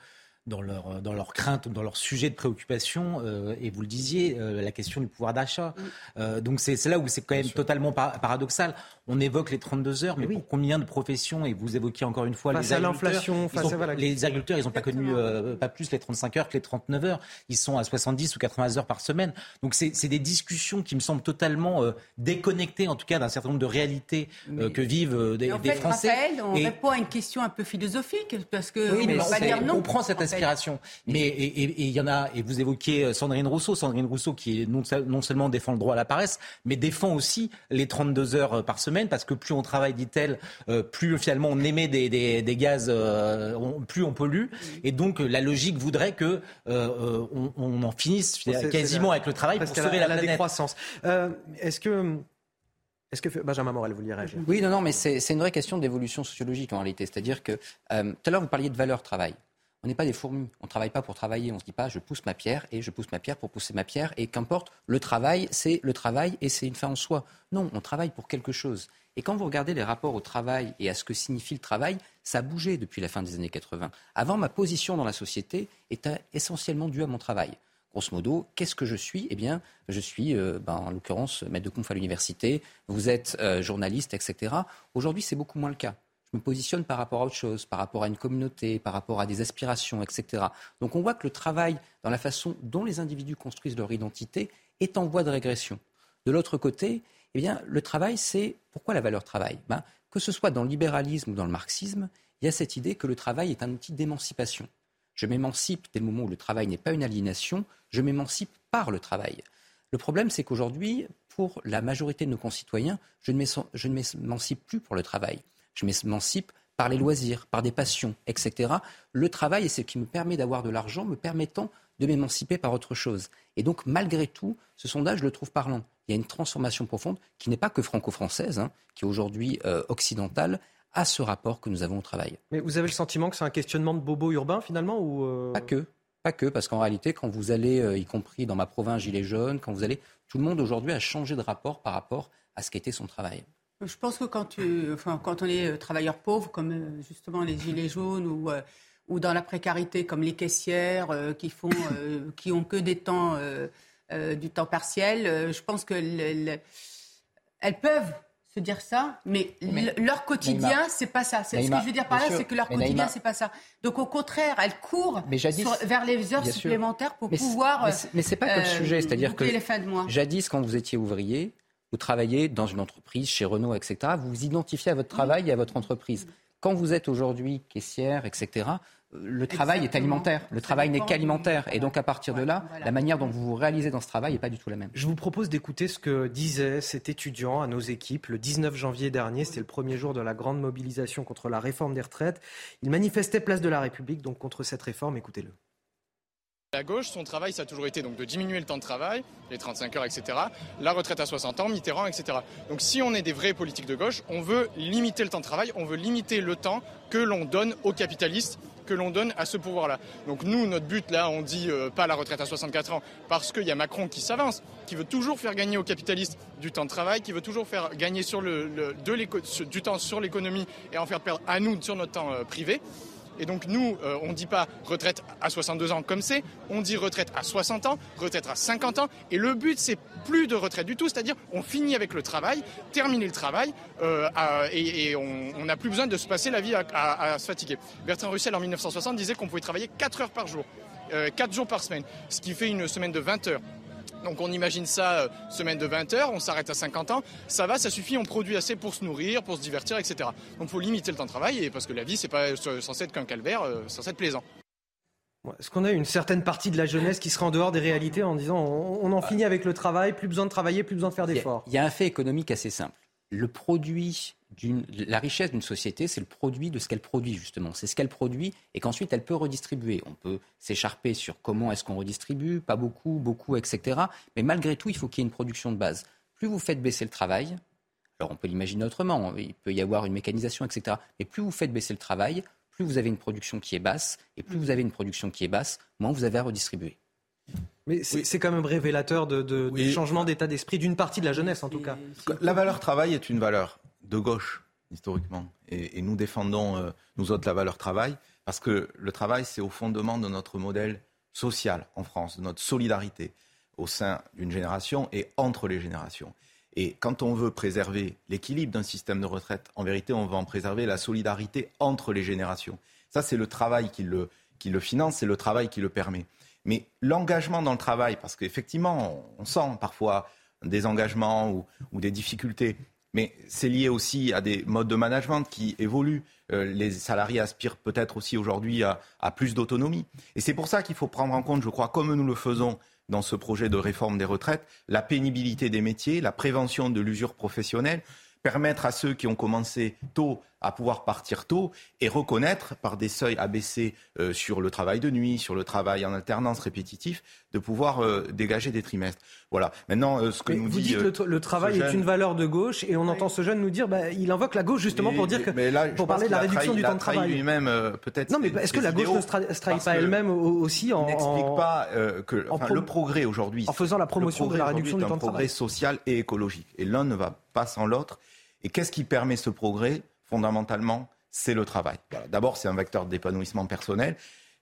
dans leur, dans leur crainte, dans leur sujet de préoccupation, euh, et vous le disiez, euh, la question du pouvoir d'achat. Euh, donc c'est là où c'est quand même totalement paradoxal. On évoque les 32 heures, mais pour combien de professions, et vous évoquiez encore une fois face les à l'inflation, les agriculteurs, ils n'ont pas connu pas plus les 35 heures que les 39 heures, ils sont à 70 ou 80 heures par semaine. Donc c'est des discussions qui me semblent totalement déconnectées, en tout cas d'un certain nombre de réalités que vivent des, en des Français. Raphaël, on répond à une question un peu philosophique, parce que oui, on va dire non. On comprend cette mais et il y en a, et vous évoquiez euh, Sandrine Rousseau, Sandrine Rousseau qui non, non seulement défend le droit à la paresse, mais défend aussi les 32 heures euh, par semaine, parce que plus on travaille, dit-elle, euh, plus finalement on émet des, des, des gaz, plus on pollue. Et donc la logique voudrait que on, on, en finisse quasiment avec le travail pour sauver la, la, décroissance. Est-ce que est-ce que Benjamin Morel, vous réagir? Oui, non, non, mais c'est une vraie question d'évolution sociologique en réalité. C'est-à-dire que tout à l'heure vous parliez de valeur travail. On n'est pas des fourmis. On ne travaille pas pour travailler. On ne se dit pas je pousse ma pierre et je pousse ma pierre pour pousser ma pierre. Et qu'importe, le travail, c'est le travail et c'est une fin en soi. Non, on travaille pour quelque chose. Et quand vous regardez les rapports au travail et à ce que signifie le travail, ça a bougé depuis la fin des années 80. Avant, ma position dans la société était essentiellement due à mon travail. Grosso modo, qu'est-ce que je suis? Eh bien, je suis, euh, ben, en l'occurrence, maître de conf à l'université, vous êtes euh, journaliste, etc. Aujourd'hui, c'est beaucoup moins le cas je me positionne par rapport à autre chose, par rapport à une communauté, par rapport à des aspirations, etc. Donc on voit que le travail, dans la façon dont les individus construisent leur identité, est en voie de régression. De l'autre côté, eh bien, le travail, c'est pourquoi la valeur travail? Ben, Que ce soit dans le libéralisme ou dans le marxisme, il y a cette idée que le travail est un outil d'émancipation. Je m'émancipe dès le moment où le travail n'est pas une aliénation, je m'émancipe par le travail. Le problème, c'est qu'aujourd'hui, pour la majorité de nos concitoyens, je ne m'émancipe plus pour le travail je m'émancipe par les loisirs, par des passions, etc. Le travail est ce qui me permet d'avoir de l'argent, me permettant de m'émanciper par autre chose. Et donc, malgré tout, ce sondage, je le trouve parlant. Il y a une transformation profonde qui n'est pas que franco-française, hein, qui est aujourd'hui euh, occidentale, à ce rapport que nous avons au travail. Mais vous avez le sentiment que c'est un questionnement de bobo urbain, finalement ou euh Pas que. Pas que, parce qu'en réalité, quand vous allez, euh, y compris dans ma province Gilets jaunes, quand vous allez, tout le monde aujourd'hui a changé de rapport par rapport à ce qu'était son travail. Je pense que quand, tu, enfin, quand on est euh, travailleur pauvre, comme euh, justement les gilets jaunes ou, euh, ou dans la précarité, comme les caissières qui font, qui ont que des temps, du temps partiel, je pense que elles peuvent se dire ça, mais, leur quotidien, c'est pas ça. ce que je veux dire par là, c'est que leur quotidien, c'est pas ça. Donc au contraire, elles courent vers les heures supplémentaires pour pouvoir. Mais, mais c'est pas que le sujet, c'est-à-dire que jadis, quand vous étiez ouvrier, vous travaillez dans une entreprise, chez Renault, etc. Vous vous identifiez à votre travail et à votre entreprise. Quand vous êtes aujourd'hui caissière, etc., le travail est alimentaire. Le travail n'est qu'alimentaire. Et donc, à partir de là, la manière dont vous vous réalisez dans ce travail n'est pas du tout la même. Je vous propose d'écouter ce que disait cet étudiant à nos équipes le 19 janvier dernier. C'était le premier jour de la grande mobilisation contre la réforme des retraites. Il manifestait place de la République, donc contre cette réforme. Écoutez-le. La gauche, son travail, ça a toujours été de diminuer le temps de travail, les 35 heures, etc. La retraite à 60 ans, Mitterrand, etc. Donc si on est des vrais politiques de gauche, on veut limiter le temps de travail, on veut limiter le temps que l'on donne aux capitalistes que l'on donne à ce pouvoir-là. Donc nous, notre but là, on dit euh, pas la retraite à 64 ans, parce qu'il y a Macron qui s'avance, qui veut toujours faire gagner aux capitalistes du temps de travail, qui veut toujours faire gagner sur du temps sur l'économie et en faire perdre à nous sur notre temps euh, privé. Et donc nous, euh, on ne dit pas retraite à 62 ans comme c'est, on dit retraite à 60 ans, retraite à 50 ans. Et le but, c'est plus de retraite du tout, c'est-à-dire on finit avec le travail, terminer le travail, euh, et, on n'a plus besoin de se passer la vie à, se fatiguer. Bertrand Russell, en 1960, disait qu'on pouvait travailler 4 heures par jour, 4 euh, jours par semaine, ce qui fait une semaine de 20 heures. Donc on imagine ça, euh, semaine de 20 heures, on s'arrête à 50 ans, ça va, ça suffit, on produit assez pour se nourrir, pour se divertir, etc. Donc il faut limiter le temps de travail, et parce que la vie, c'est pas censé être qu'un calvaire, euh, c'est censé être plaisant. Est-ce qu'on a une certaine partie de la jeunesse qui serait en dehors des réalités en disant on, en finit avec le travail, plus besoin de travailler, plus besoin de faire d'efforts? Il y a un fait économique assez simple. Le produit la richesse d'une société, c'est le produit de ce qu'elle produit, justement. C'est ce qu'elle produit et qu'ensuite elle peut redistribuer. On peut s'écharper sur comment est-ce qu'on redistribue, pas beaucoup, beaucoup, etc. Mais malgré tout, il faut qu'il y ait une production de base. Plus vous faites baisser le travail, alors on peut l'imaginer autrement, il peut y avoir une mécanisation, etc. Mais plus vous faites baisser le travail, plus vous avez une production qui est basse, et plus vous avez une production qui est basse, moins vous avez à redistribuer. Mais c'est quand même révélateur de, de, du changement d'état d'esprit d'une partie de la jeunesse, en tout cas. La valeur travail est une valeur de gauche, historiquement. Et, nous défendons, euh, nous autres, la valeur travail, parce que le travail, c'est au fondement de notre modèle social en France, de notre solidarité au sein d'une génération et entre les générations. Et quand on veut préserver l'équilibre d'un système de retraite, en vérité, on veut en préserver la solidarité entre les générations. Ça, c'est le travail qui le, qui le finance, c'est le travail qui le permet. Mais l'engagement dans le travail, parce qu'effectivement, on sent parfois des engagements ou, des difficultés, mais c'est lié aussi à des modes de management qui évoluent. Euh, les salariés aspirent peut-être aussi aujourd'hui à, à, plus d'autonomie. Et c'est pour ça qu'il faut prendre en compte, je crois, comme nous le faisons dans ce projet de réforme des retraites, la pénibilité des métiers, la prévention de l'usure professionnelle, permettre à ceux qui ont commencé tôt à pouvoir partir tôt et reconnaître par des seuils abaissés euh, sur le travail de nuit, sur le travail en alternance répétitif, de pouvoir euh, dégager des trimestres. Voilà. Maintenant, euh, ce que nous vous dit, dites que le, travail est une valeur de gauche et on entend ce jeune nous dire, bah, il invoque la gauche justement pour dire que mais là, pour parler de la réduction du temps de travail. Lui-même, peut-être. Non, mais est-ce que la gauche ne se trahit pas elle-même aussi en n'explique pas que le progrès aujourd'hui, en faisant la promotion de la réduction du temps de travail, un progrès social et écologique. Et l'un ne va pas sans l'autre. Et qu'est-ce qui permet ce progrès Fondamentalement, c'est le travail. D'abord, c'est un vecteur d'épanouissement personnel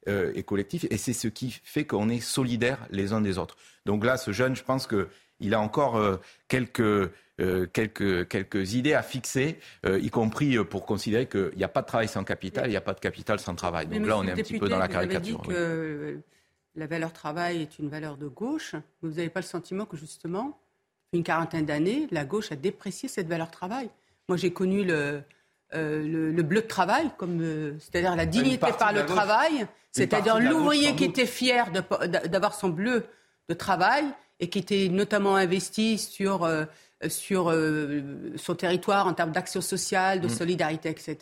euh, et collectif, et c'est ce qui fait qu'on est solidaires les uns des autres. Donc là, ce jeune, je pense qu'il a encore euh, quelques, euh, quelques, quelques idées à fixer, y compris pour considérer qu'il n'y a pas de travail sans capital, il n'y a pas de capital sans travail. Donc là, on est un petit peu dans la caricature. Vous avez dit que la valeur travail est une valeur de gauche. Vous n'avez pas le sentiment que justement, une quarantaine d'années, la gauche a déprécié cette valeur travail. Moi, j'ai connu le, euh, le, bleu de travail, comme euh, c'est-à-dire la dignité par le travail, c'est-à-dire l'ouvrier qui était fier d'avoir son bleu de travail et qui était notamment investi sur, euh, sur son territoire en termes d'action sociale, de mm. solidarité, etc.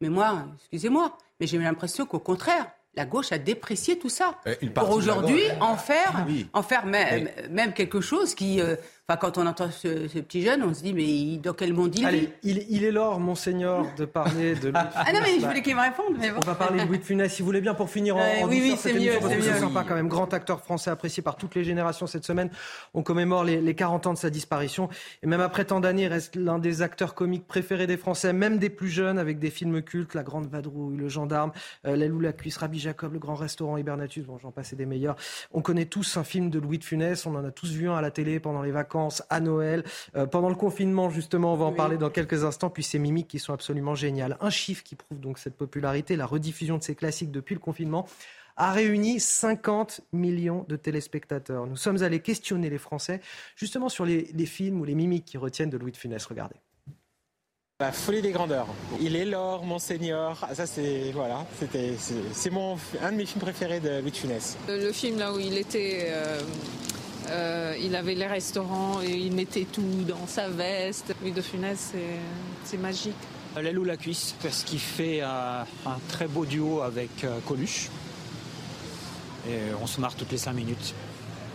Mais moi, excusez-moi, mais j'ai l'impression qu'au contraire, la gauche a déprécié tout ça. Pour aujourd'hui en faire, en faire même, même quelque chose qui, Enfin, quand on entend ce, petit jeune, on se dit, mais dans quel monde il Allez, il, il, est l'or, monseigneur, de parler de Louis de Ah non, mais je voulais qu'il me réponde. Mais On va parler de Louis de Funès, si vous voulez bien, pour finir en, en Oui, oui, c'est mieux. C'est sympa quand même. Grand acteur français apprécié par toutes les générations cette semaine. On commémore les, les 40 ans de sa disparition. Et même après tant d'années, il reste l'un des acteurs comiques préférés des Français, même des plus jeunes, avec des films cultes, La Grande Vadrouille, Le Gendarme, euh, La Lou la Cuisse, Rabbi Jacob, Le Grand Restaurant, Hibernatus, bon, j'en passe des meilleurs. On connaît tous un film de Louis de Funès, on en a tous vu un à la télé pendant les vacances vacances, à Noël, euh, pendant le confinement justement, on va en parler dans quelques instants, puis ces mimiques qui sont absolument géniales. Un chiffre qui prouve donc cette popularité, la rediffusion de ces classiques depuis le confinement a réuni 50 millions de téléspectateurs. Nous sommes allés questionner les Français justement sur les, les films ou les mimiques qui retiennent de Louis de Funès. Regardez. La folie des grandeurs. Il est l'or, Monseigneur. Ah, ça, c'est voilà, c'était c'est mon un de mes films préférés de Louis de Funès. Le film là où il était. Euh, euh, il avait les restaurants et il mettait tout dans sa veste. Louis de Funès, c'est magique. L'aile ou la cuisse, parce qu'il fait un, un, très beau duo avec euh, Coluche. Et on se marre toutes les cinq minutes.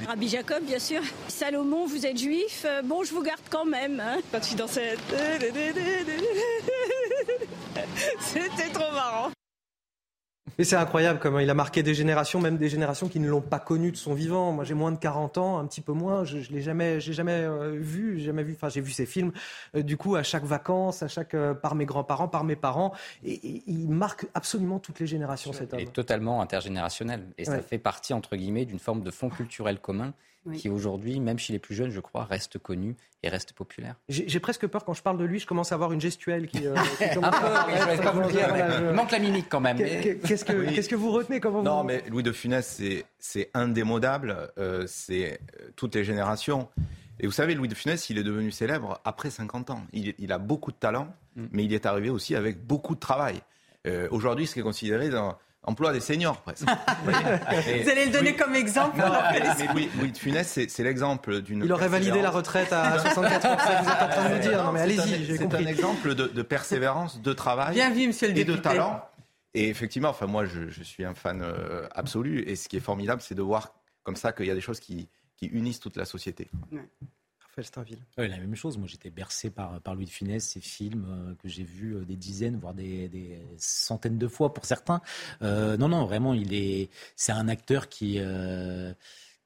Rabbi Jacob, bien sûr. Salomon, vous êtes juif euh, Bon, je vous garde quand même. Hein. Quand il dansait. C'était trop marrant. Et c'est incroyable comment il a marqué des générations, même des générations qui ne l'ont pas connu de son vivant. Moi, j'ai moins de 40 ans, un petit peu moins. Je, je l'ai jamais, j'ai jamais euh, vu, jamais vu. Enfin, j'ai vu ses films. Euh, du coup, à chaque vacances, à chaque euh, par mes grands-parents, par mes parents, et, et, il marque absolument toutes les générations. Cet homme. Il est totalement intergénérationnel, et ça Ouais. fait partie entre guillemets d'une forme de fond culturel commun Oui. qui aujourd'hui, même chez les plus jeunes, je crois, reste connu et reste populaire. J'ai presque peur quand je parle de lui, je commence à avoir une gestuelle qui. euh, qui Un commence peu, à je vais pas vous le dire, mais je- il manque la mimique quand même. Qu'est- qu'est- Qu'est-ce que, Oui. qu'est-ce que vous retenez comment Non, vous... mais Louis de Funès, c'est- c'est indémodable. euh, c'est euh, toutes les générations. Et vous savez, Louis de Funès, il est devenu célèbre après 50 ans. Il, il a beaucoup de talent, mais il est arrivé aussi avec beaucoup de travail. Euh, Aujourd'hui, ce qui est considéré dans emploi des seniors, presque. Vous voyez Et- Vous allez le donner comme exemple Non, mais, Louis, Louis de Funès, c'est c'est l'exemple d'une. Il aurait validé la retraite à 64 ans, c'est ce que vous êtes en train de nous dire. Non, mais C'est un- allez-y, j'ai C'est compris. un exemple de, de persévérance, de travail. Bien vu, monsieur le Et de député. talent. Et effectivement, enfin, moi, je, je suis un fan euh, absolu. Et ce qui est formidable, c'est de voir comme ça qu'il y a des choses qui, qui unissent toute la société. Ouais, la même chose. Moi, j'étais bercé par, par Louis de Funès, ces films euh, que j'ai vus euh, des dizaines, voire des, des centaines de fois pour certains. Euh, non, non, vraiment, il est. C'est un acteur qui.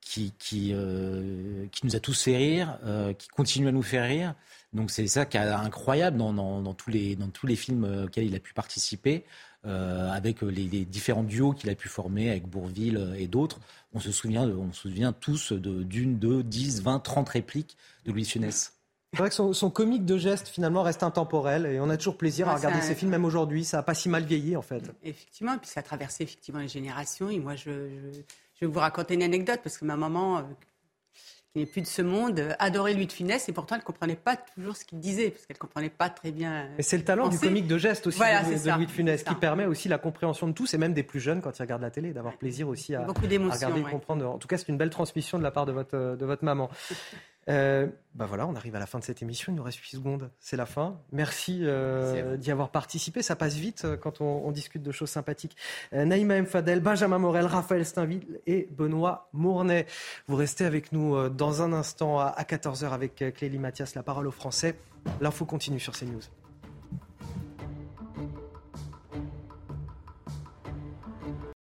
qui, qui, qui nous a tous fait rire, qui continue à nous faire rire. Donc c'est ça qui est incroyable dans, dans, tous les, dans tous les films auxquels il a pu participer, euh, avec euh, les, les différents duos qu'il a pu former avec Bourville euh, et d'autres. On se souvient, de- on se souvient tous de- d'une, deux, dix, vingt, trente répliques de Louis Funès. C'est vrai que son, son comique de geste finalement reste intemporel et on a toujours plaisir à regarder ses films même aujourd'hui. Ça a pas si mal vieilli en fait. Effectivement, puis ça a traversé effectivement les générations. Et moi, je, je, je vais vous raconter une anecdote parce que ma maman, qui n'est plus de ce monde, euh, adorait Louis de Funès et pourtant elle ne comprenait pas toujours ce qu'il disait parce qu'elle ne comprenait pas très bien. euh, Mais c'est le talent du comique de geste aussi Voilà, de, de ça, Louis de Funès qui permet aussi la compréhension de tous et même des plus jeunes quand ils regardent la télé d'avoir plaisir aussi à, regarder et ouais. comprendre. En tout cas, c'est une belle transmission de la part de votre, euh, de votre maman. Euh, bah voilà, on arrive à la fin de cette émission. Il nous reste 8 secondes. C'est la fin. Merci euh, d'y avoir participé. Ça passe vite euh, quand on, on discute de choses sympathiques. Euh, Naïma M. Fadel, Benjamin Morel, Raphaël Steinville et Benoît Mournet. Vous restez avec nous euh, dans un instant à, à 14h avec Clélie Mathias, la parole aux Français. L'info continue sur CNews.